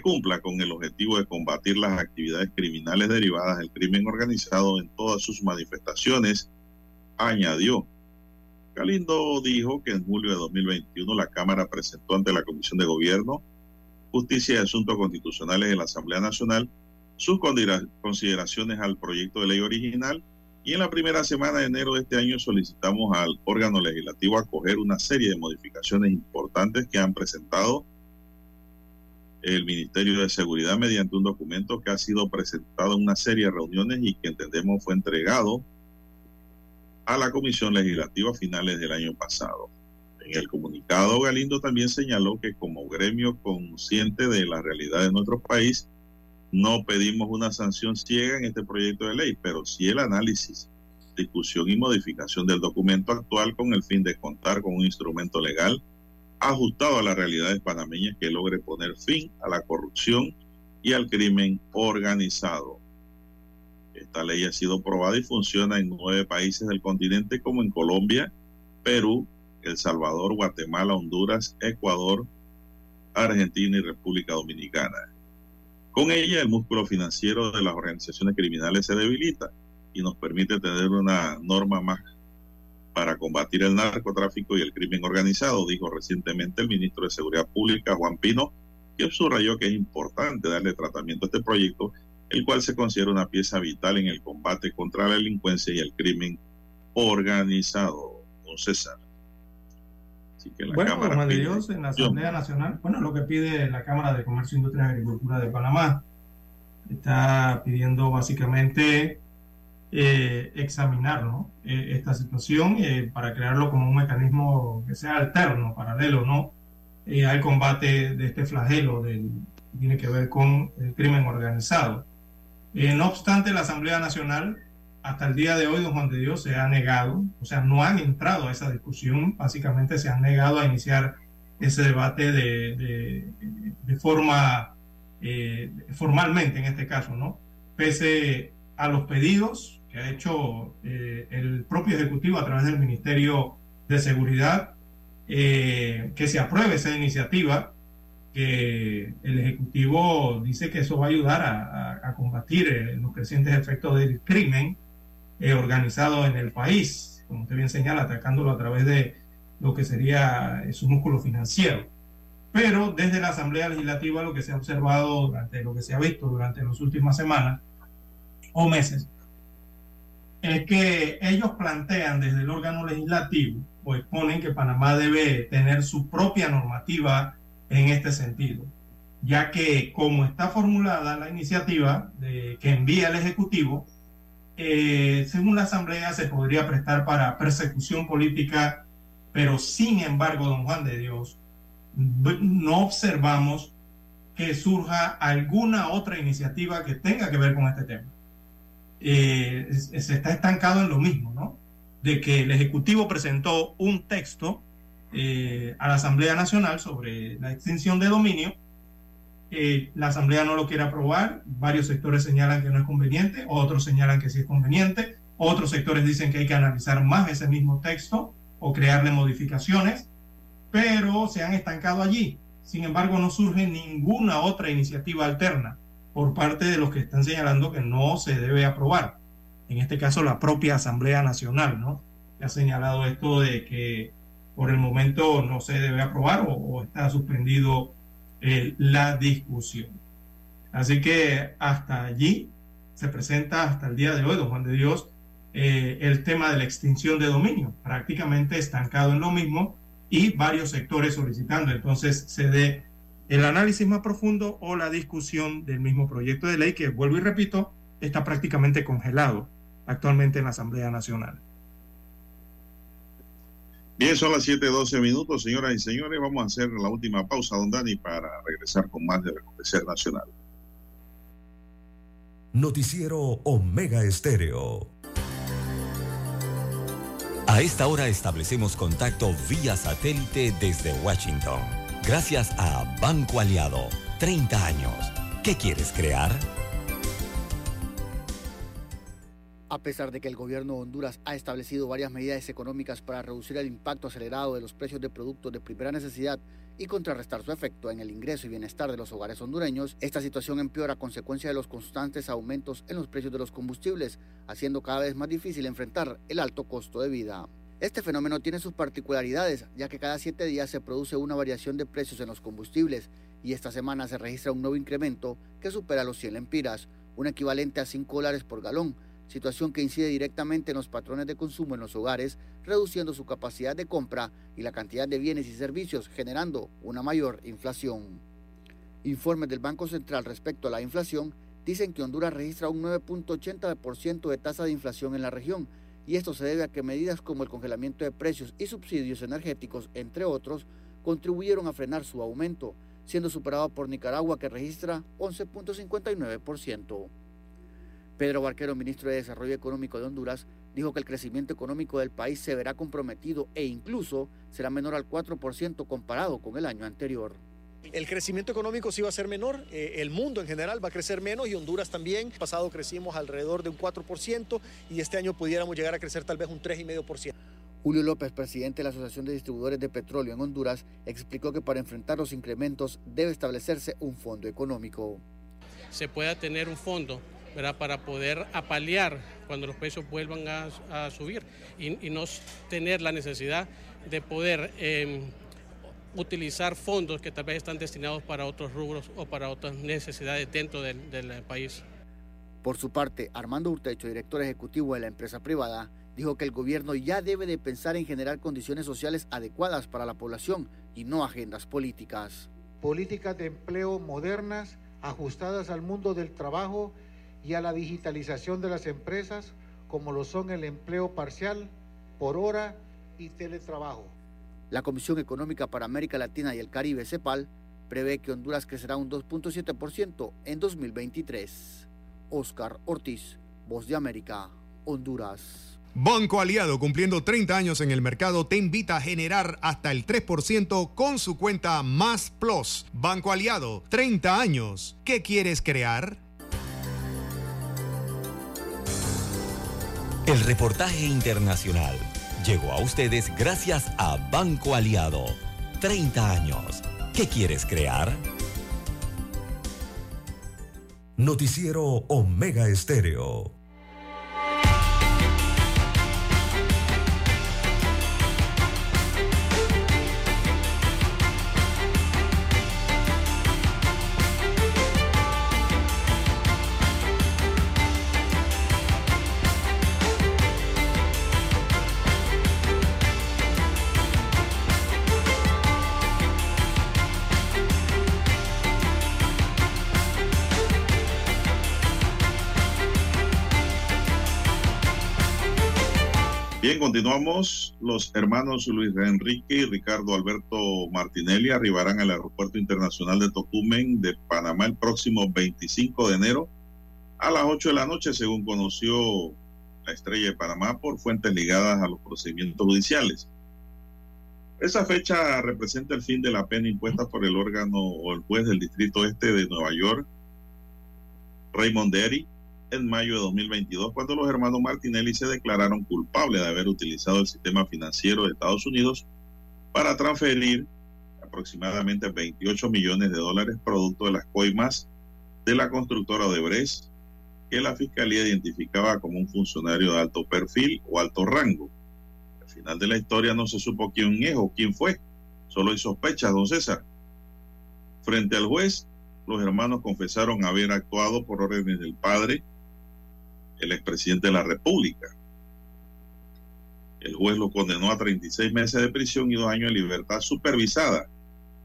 cumpla con el objetivo de combatir las actividades criminales derivadas del crimen organizado en todas sus manifestaciones, añadió. Galindo dijo que en julio de 2021 la Cámara presentó ante la Comisión de Gobierno, Justicia y Asuntos Constitucionales de la Asamblea Nacional sus consideraciones al proyecto de ley original y en la primera semana de enero de este año solicitamos al órgano legislativo acoger una serie de modificaciones importantes que han presentado el Ministerio de Seguridad mediante un documento que ha sido presentado en una serie de reuniones y que entendemos fue entregado a la Comisión Legislativa a finales del año pasado. En el comunicado, Galindo también señaló que como gremio consciente de la realidad de nuestro país, no pedimos una sanción ciega en este proyecto de ley, pero sí el análisis, discusión y modificación del documento actual con el fin de contar con un instrumento legal ajustado a las realidades panameñas que logre poner fin a la corrupción y al crimen organizado. Esta ley ha sido aprobada y funciona en nueve países del continente como en Colombia, Perú, El Salvador, Guatemala, Honduras, Ecuador, Argentina y República Dominicana. Con ella, el músculo financiero de las organizaciones criminales se debilita y nos permite tener una norma más para combatir el narcotráfico y el crimen organizado, dijo recientemente el ministro de Seguridad Pública, Juan Pino, que subrayó que es importante darle tratamiento a este proyecto, el cual se considera una pieza vital en el combate contra la delincuencia y el crimen organizado. Don César. bueno, Cámara de Dios, en la Asamblea Nacional, bueno, lo que pide la Cámara de Comercio, Industria y Agricultura de Panamá, está pidiendo básicamente eh, examinar eh, esta situación eh, para crearlo como un mecanismo que sea alterno, paralelo, ¿no? al combate de este flagelo del, que tiene que ver con el crimen organizado. no obstante, la Asamblea Nacional, hasta el día de hoy, don Juan de Dios, se ha negado, o sea, no han entrado a esa discusión, básicamente se han negado a iniciar ese debate de, de forma, formalmente en este caso, ¿no? Pese a los pedidos que ha hecho eh, el propio Ejecutivo a través del Ministerio de Seguridad, eh, que se apruebe esa iniciativa, que el Ejecutivo dice que eso va a ayudar a, combatir eh, los crecientes efectos del crimen organizado en el país, como usted bien señala, atacándolo a través de lo que sería su músculo financiero. Pero desde la Asamblea Legislativa lo que se ha observado durante lo que se ha visto durante las últimas semanas o meses es que ellos plantean desde el órgano legislativo o exponen que Panamá debe tener su propia normativa en este sentido, ya que como está formulada la iniciativa que envía el Ejecutivo, eh, según la Asamblea se podría prestar para persecución política, pero sin embargo, don Juan de Dios, no observamos que surja alguna otra iniciativa que tenga que ver con este tema. Eh, se está estancado en lo mismo, ¿no? De que el Ejecutivo presentó un texto eh, a la Asamblea Nacional sobre la extinción de dominio. Eh, la Asamblea no lo quiere aprobar, varios sectores señalan que no es conveniente, otros señalan que sí es conveniente, otros sectores dicen que hay que analizar más ese mismo texto o crearle modificaciones, pero se han estancado allí. Sin embargo, no surge ninguna otra iniciativa alterna por parte de los que están señalando que no se debe aprobar. En este caso, la propia Asamblea Nacional, ¿no? ha señalado esto de que por el momento no se debe aprobar o, está suspendido eh, la discusión. Así que hasta allí se presenta hasta el día de hoy, don Juan de Dios, eh, el tema de la extinción de dominio, prácticamente estancado en lo mismo y varios sectores solicitando entonces se dé el análisis más profundo o la discusión del mismo proyecto de ley que, vuelvo y repito, está prácticamente congelado actualmente en la Asamblea Nacional. Bien, son las 7:12 minutos, señoras y señores. Vamos a hacer la última pausa, don Dani, para regresar con más de Acontecer Nacional. Noticiero Omega Estéreo. A esta hora establecemos contacto vía satélite desde Washington Gracias a Banco Aliado. 30 años. ¿Qué quieres crear? A pesar de que el gobierno de Honduras ha establecido varias medidas económicas para reducir el impacto acelerado de los precios de productos de primera necesidad y contrarrestar su efecto en el ingreso y bienestar de los hogares hondureños, esta situación empeora a consecuencia de los constantes aumentos en los precios de los combustibles, haciendo cada vez más difícil enfrentar el alto costo de vida. Este fenómeno tiene sus particularidades, ya que cada siete días se produce una variación de precios en los combustibles y esta semana se registra un nuevo incremento que supera los 100 lempiras, un equivalente a 5 dólares por galón, situación que incide directamente en los patrones de consumo en los hogares, reduciendo su capacidad de compra y la cantidad de bienes y servicios, generando una mayor inflación. Informes del Banco Central respecto a la inflación dicen que Honduras registra un 9.80% de tasa de inflación en la región, y esto se debe a que medidas como el congelamiento de precios y subsidios energéticos, entre otros, contribuyeron a frenar su aumento, siendo superado por Nicaragua que registra 11.59%. Pedro Barquero, ministro de Desarrollo Económico de Honduras, dijo que el crecimiento económico del país se verá comprometido e incluso será menor al 4% comparado con el año anterior. El crecimiento económico sí va a ser menor, eh, el mundo en general va a crecer menos y Honduras también. pasado crecimos alrededor de un 4% y este año pudiéramos llegar a crecer tal vez un 3,5%. Julio López, presidente de la Asociación de Distribuidores de Petróleo en Honduras, explicó que para enfrentar los incrementos debe establecerse un fondo económico. Se pueda tener un fondo ¿verdad? para poder apalear cuando los precios vuelvan a, subir y, no tener la necesidad de poder em, utilizar fondos que tal vez están destinados para otros rubros o para otras necesidades dentro del, del país. Por su parte, Armando Urtecho, director ejecutivo de la empresa privada, dijo que el gobierno ya debe de pensar en generar condiciones sociales adecuadas para la población y no agendas políticas. Políticas de empleo modernas, ajustadas al mundo del trabajo y a la digitalización de las empresas, como lo son el empleo parcial, por hora y teletrabajo. La Comisión Económica para América Latina y el Caribe, CEPAL, prevé que Honduras crecerá un 2.7% en 2023. Oscar Ortiz, Voz de América, Honduras. Banco Aliado, cumpliendo 30 años en el mercado, te invita a generar hasta el 3% con su cuenta Más Plus. Banco Aliado, 30 años. ¿Qué quieres crear? El reportaje internacional llegó a ustedes gracias a Banco Aliado. 30 años. ¿Qué quieres crear? Noticiero Omega Estéreo. Continuamos. Los hermanos Luis Enrique y Ricardo Alberto Martinelli arribarán al Aeropuerto Internacional de Tocumen de Panamá el próximo 25 de enero a las 8 de la noche, según conoció la estrella de Panamá por fuentes ligadas a los procedimientos judiciales. Esa fecha representa el fin de la pena impuesta por el órgano o el juez del Distrito Este de Nueva York, Raymond Derry, en mayo de 2022 cuando los hermanos Martinelli se declararon culpables de haber utilizado el sistema financiero de Estados Unidos para transferir aproximadamente 28 millones de dólares producto de las coimas de la constructora Odebrecht que la fiscalía identificaba como un funcionario de alto perfil o alto rango. Al final de la historia no se supo quién es o quién fue, solo hay sospechas, don César. Frente al juez, los hermanos confesaron haber actuado por órdenes del padre el expresidente de la República. El juez lo condenó a 36 meses de prisión y dos años de libertad supervisada.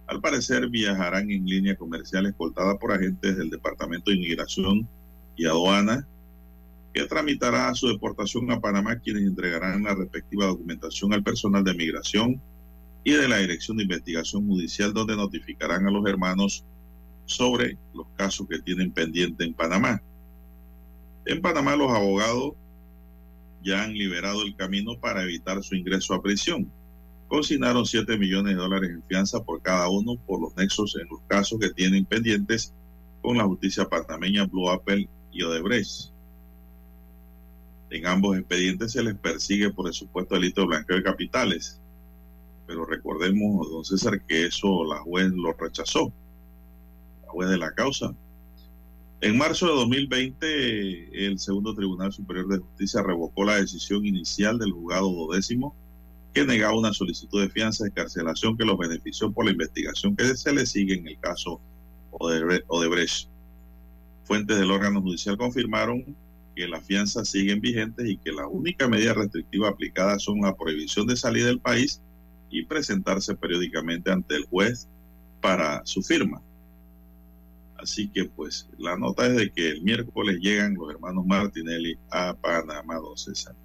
Al parecer viajarán en línea comercial escoltada por agentes del Departamento de Inmigración y Aduana, que tramitará su deportación a Panamá, quienes entregarán la respectiva documentación al personal de migración y de la Dirección de Investigación Judicial, donde notificarán a los hermanos sobre los casos que tienen pendiente en Panamá. En Panamá los abogados ya han liberado el camino para evitar su ingreso a prisión. Consignaron 7 millones de dólares en fianza por cada uno por los nexos en los casos que tienen pendientes con la justicia panameña Blue Apple y Odebrecht. En ambos expedientes se les persigue por el supuesto delito de blanqueo de capitales. Pero recordemos, don César, que eso la juez lo rechazó. La juez de la causa en marzo de 2020, el segundo Tribunal Superior de Justicia revocó la decisión inicial del juzgado dodécimo que negaba una solicitud de fianza de carcelación que los benefició por la investigación que se le sigue en el caso Odebrecht. Fuentes del órgano judicial confirmaron que las fianzas siguen vigentes y que la única medida restrictiva aplicada son la prohibición de salir del país y presentarse periódicamente ante el juez para su firma. Así que pues la nota es de que el miércoles llegan los hermanos Martinelli a Panamá, don César.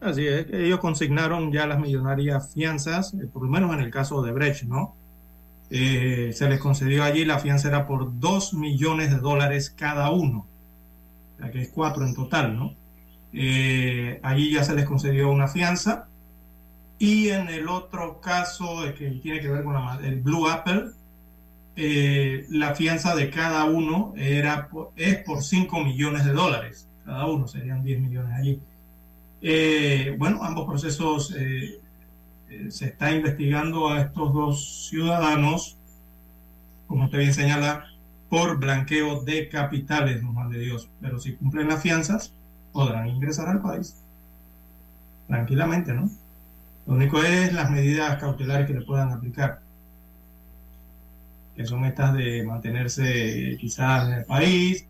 Así es, ellos consignaron ya las millonarias fianzas, eh, por lo menos en el caso de Brecht, ¿no? Eh, se les concedió allí, la fianza era por 2 millones de dólares cada uno, o que es cuatro en total, ¿no? Eh, allí ya se les concedió una fianza. Y en el otro caso, que tiene que ver con el Blue Apple, eh, la fianza de cada uno era es por 5 millones de dólares. Cada uno serían 10 millones allí. Eh, bueno, ambos procesos eh, eh, se está investigando a estos dos ciudadanos, como usted bien señala, por blanqueo de capitales, no mal de Dios. Pero si cumplen las fianzas, podrán ingresar al país tranquilamente, ¿no? Lo único es las medidas cautelares que le puedan aplicar, que son estas de mantenerse quizás en el país,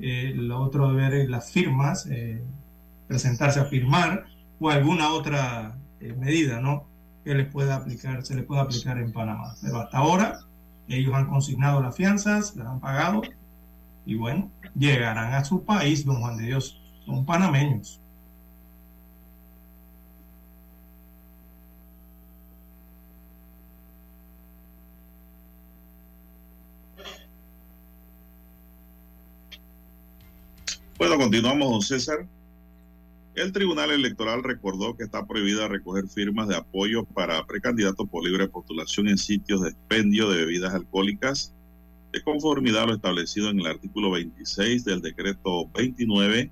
eh, lo otro de ver las firmas, eh, presentarse a firmar o alguna otra eh, medida, ¿no? Que les pueda aplicar, se les pueda aplicar en Panamá. Pero hasta ahora ellos han consignado las fianzas, las han pagado y bueno, llegarán a su país, don Juan de Dios, son panameños. Continuamos, don César. El Tribunal Electoral recordó que está prohibida recoger firmas de apoyo para precandidatos por libre postulación en sitios de expendio de bebidas alcohólicas, de conformidad a lo establecido en el artículo 26 del decreto 29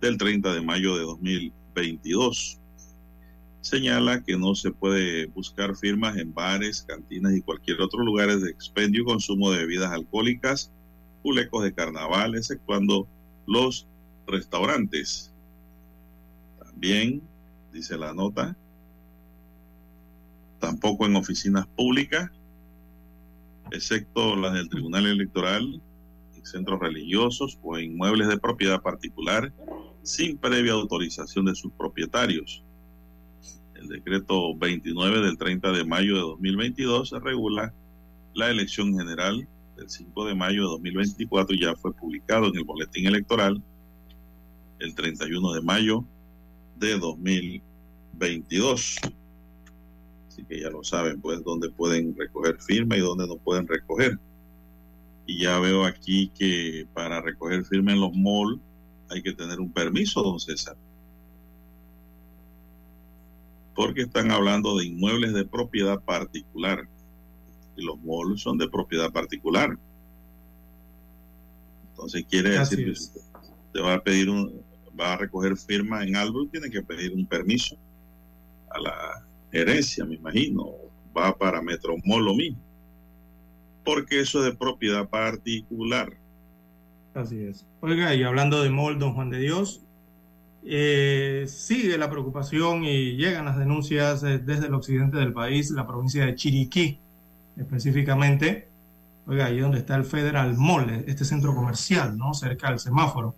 del 30 de mayo de 2022. Señala que no se puede buscar firmas en bares, cantinas y cualquier otro lugar de expendio y consumo de bebidas alcohólicas, culecos de carnaval, exceptuando los restaurantes. También, dice la nota, tampoco en oficinas públicas, excepto las del Tribunal Electoral, en centros religiosos o en inmuebles de propiedad particular, sin previa autorización de sus propietarios. El decreto 29 del 30 de mayo de 2022 regula la elección general del 5 de mayo de 2024 ya fue publicado en el boletín electoral el 31 de mayo de 2022. Así que ya lo saben, pues, dónde pueden recoger firma y dónde no pueden recoger. Y ya veo aquí que para recoger firma en los malls hay que tener un permiso, don César. Porque están hablando de inmuebles de propiedad particular y los malls son de propiedad particular. Entonces quiere decir que usted, va a pedir un, va a recoger firma en algo, tiene que pedir un permiso a la gerencia, me imagino. Va para Metromol lo mismo. Porque eso es de propiedad particular. Así es. Oiga, y hablando de MOL, don Juan de Dios, eh, sigue la preocupación y llegan las denuncias eh, desde el occidente del país, la provincia de Chiriquí, específicamente, oiga, ahí donde está el Federal Mall, este centro comercial, ¿no? Cerca del semáforo.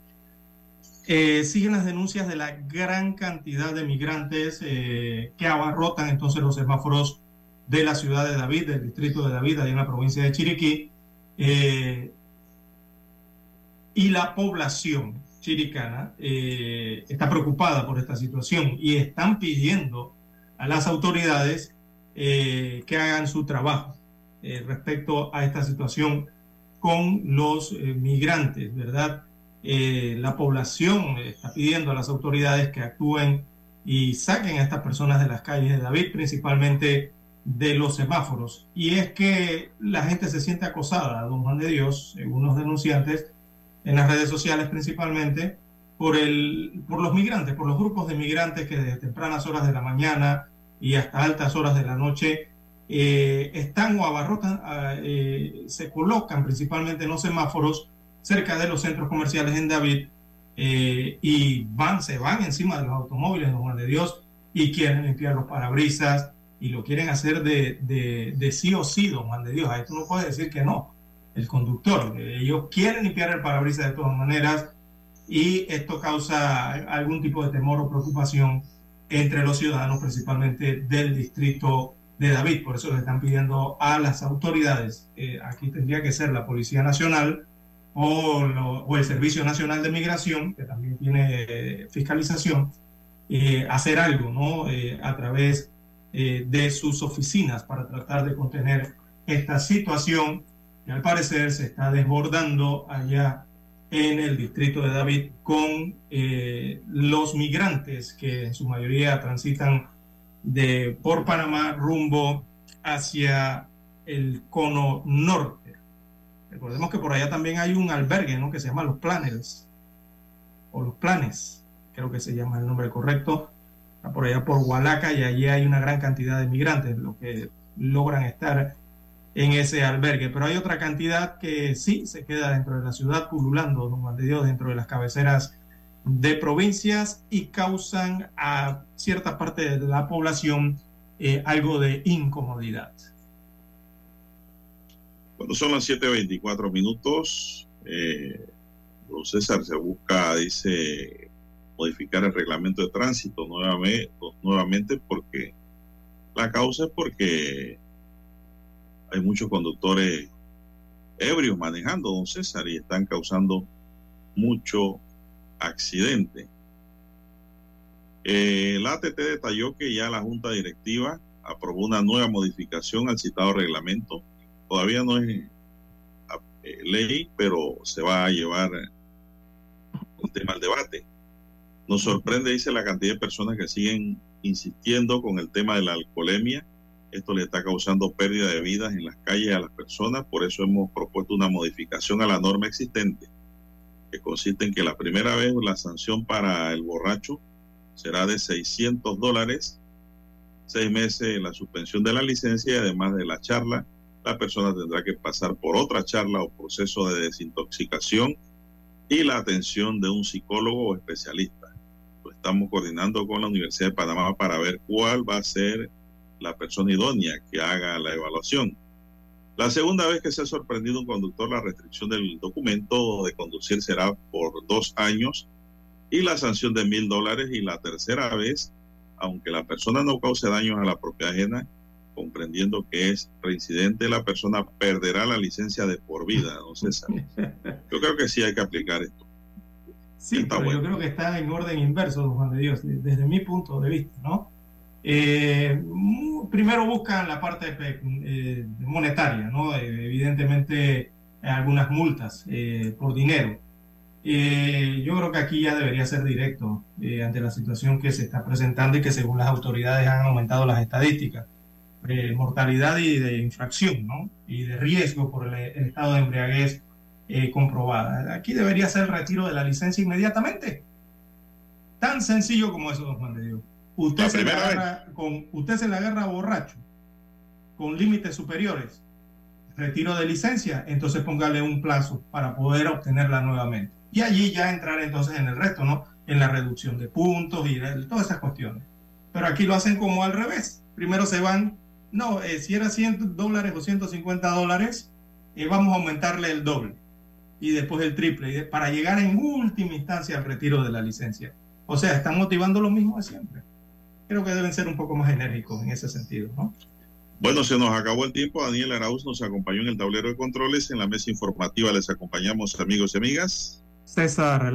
Eh, siguen las denuncias de la gran cantidad de migrantes eh, que abarrotan entonces los semáforos de la ciudad de David, del distrito de David, ahí en la provincia de Chiriquí, eh, y la población chiricana está preocupada por esta situación y están pidiendo a las autoridades que hagan su trabajo eh, respecto a esta situación con los eh, migrantes, ¿verdad? Eh, la población está pidiendo a las autoridades que actúen y saquen a estas personas de las calles de David, principalmente de los semáforos. Y es que la gente se siente acosada, don Juan de Dios, según los denunciantes, en las redes sociales principalmente, por, el, por los migrantes, por los grupos de migrantes que desde tempranas horas de la mañana y hasta altas horas de la noche eh, están o abarrotan, eh, se colocan principalmente en los semáforos cerca de los centros comerciales en David eh, y van, se van encima de los automóviles, don Juan de Dios, y quieren limpiar los parabrisas y lo quieren hacer de, de, de sí o sí, don Juan de Dios. A esto no puede decir que no, el conductor. Ellos quieren limpiar el parabrisas de todas maneras y esto causa algún tipo de temor o preocupación entre los ciudadanos, principalmente del distrito de David. Por eso le están pidiendo a las autoridades, eh, aquí tendría que ser la Policía Nacional o, el Servicio Nacional de Migración, que también tiene eh, fiscalización, eh, hacer algo ¿no? A través de sus oficinas para tratar de contener esta situación que al parecer se está desbordando allá en el distrito de David con los migrantes que en su mayoría transitan de por Panamá rumbo hacia el cono norte. Recordemos que por allá también hay un albergue ¿no? que se llama Los Planes o Los Planes, creo que se llama el nombre correcto, por allá por Hualaca, y allí hay una gran cantidad de migrantes, los que logran estar en ese albergue. Pero hay otra cantidad que sí se queda dentro de la ciudad, pululando, don Juan de Dios, dentro de las cabeceras de provincias y causan a cierta parte de la población eh, algo de incomodidad. Cuando son las 7.24 minutos, eh, don César se busca, dice, modificar el reglamento de tránsito nuevamente, nuevamente porque la causa es porque hay muchos conductores ebrios manejando, don César, y están causando mucho accidente. Eh, la ATT detalló que ya la Junta Directiva aprobó una nueva modificación al citado reglamento. Todavía no es eh, ley, pero se va a llevar un tema al debate. Nos sorprende, dice, la cantidad de personas que siguen insistiendo con el tema de la alcoholemia. Esto le está causando pérdida de vidas en las calles a las personas. Por eso hemos propuesto una modificación a la norma existente, consiste en que la primera vez la sanción para el borracho será de 600 dólares, seis meses la suspensión de la licencia y además de la charla, la persona tendrá que pasar por otra charla o proceso de desintoxicación y la atención de un psicólogo o especialista. Lo estamos coordinando con la Universidad de Panamá para ver cuál va a ser la persona idónea que haga la evaluación. La segunda vez que se ha sorprendido un conductor, la restricción del documento de conducir será por dos años y la sanción de mil dólares. Y la tercera vez, aunque la persona no cause daños a la propiedad ajena, comprendiendo que es reincidente, la persona perderá la licencia de por vida, don César. [LAUGHS] Yo creo que sí hay que aplicar esto. Sí, Está pero yo creo que está en orden inverso, don Juan de Dios, de- desde mi punto de vista, ¿no? Eh, primero buscan la parte pe- eh, monetaria, ¿no? Eh, evidentemente eh, algunas multas eh, por dinero. Eh, yo creo que aquí ya debería ser directo eh, ante la situación que se está presentando y que según las autoridades han aumentado las estadísticas de mortalidad y de infracción, ¿no? Y de riesgo por el, el estado de embriaguez eh, comprobada. Aquí debería ser el retiro de la licencia inmediatamente. Tan sencillo como eso, don Juan de Dios. Usted, La se primera agarra, con, usted se le agarra borracho, con límites superiores, retiro de licencia, entonces póngale un plazo para poder obtenerla nuevamente. Y allí ya entrar entonces en el resto, ¿no? En la reducción de puntos y de todas esas cuestiones. Pero aquí lo hacen como al revés. Primero se van, no, eh, si era 100 dólares o 150 dólares, eh, vamos a aumentarle el doble y después el triple, para llegar en última instancia al retiro de la licencia. O sea, están motivando lo mismo de siempre. Creo que deben ser un poco más enérgicos en ese sentido, ¿no? Bueno, se nos acabó el tiempo. Daniel Arauz nos acompañó en el tablero de controles. En la mesa informativa les acompañamos amigos y amigas. César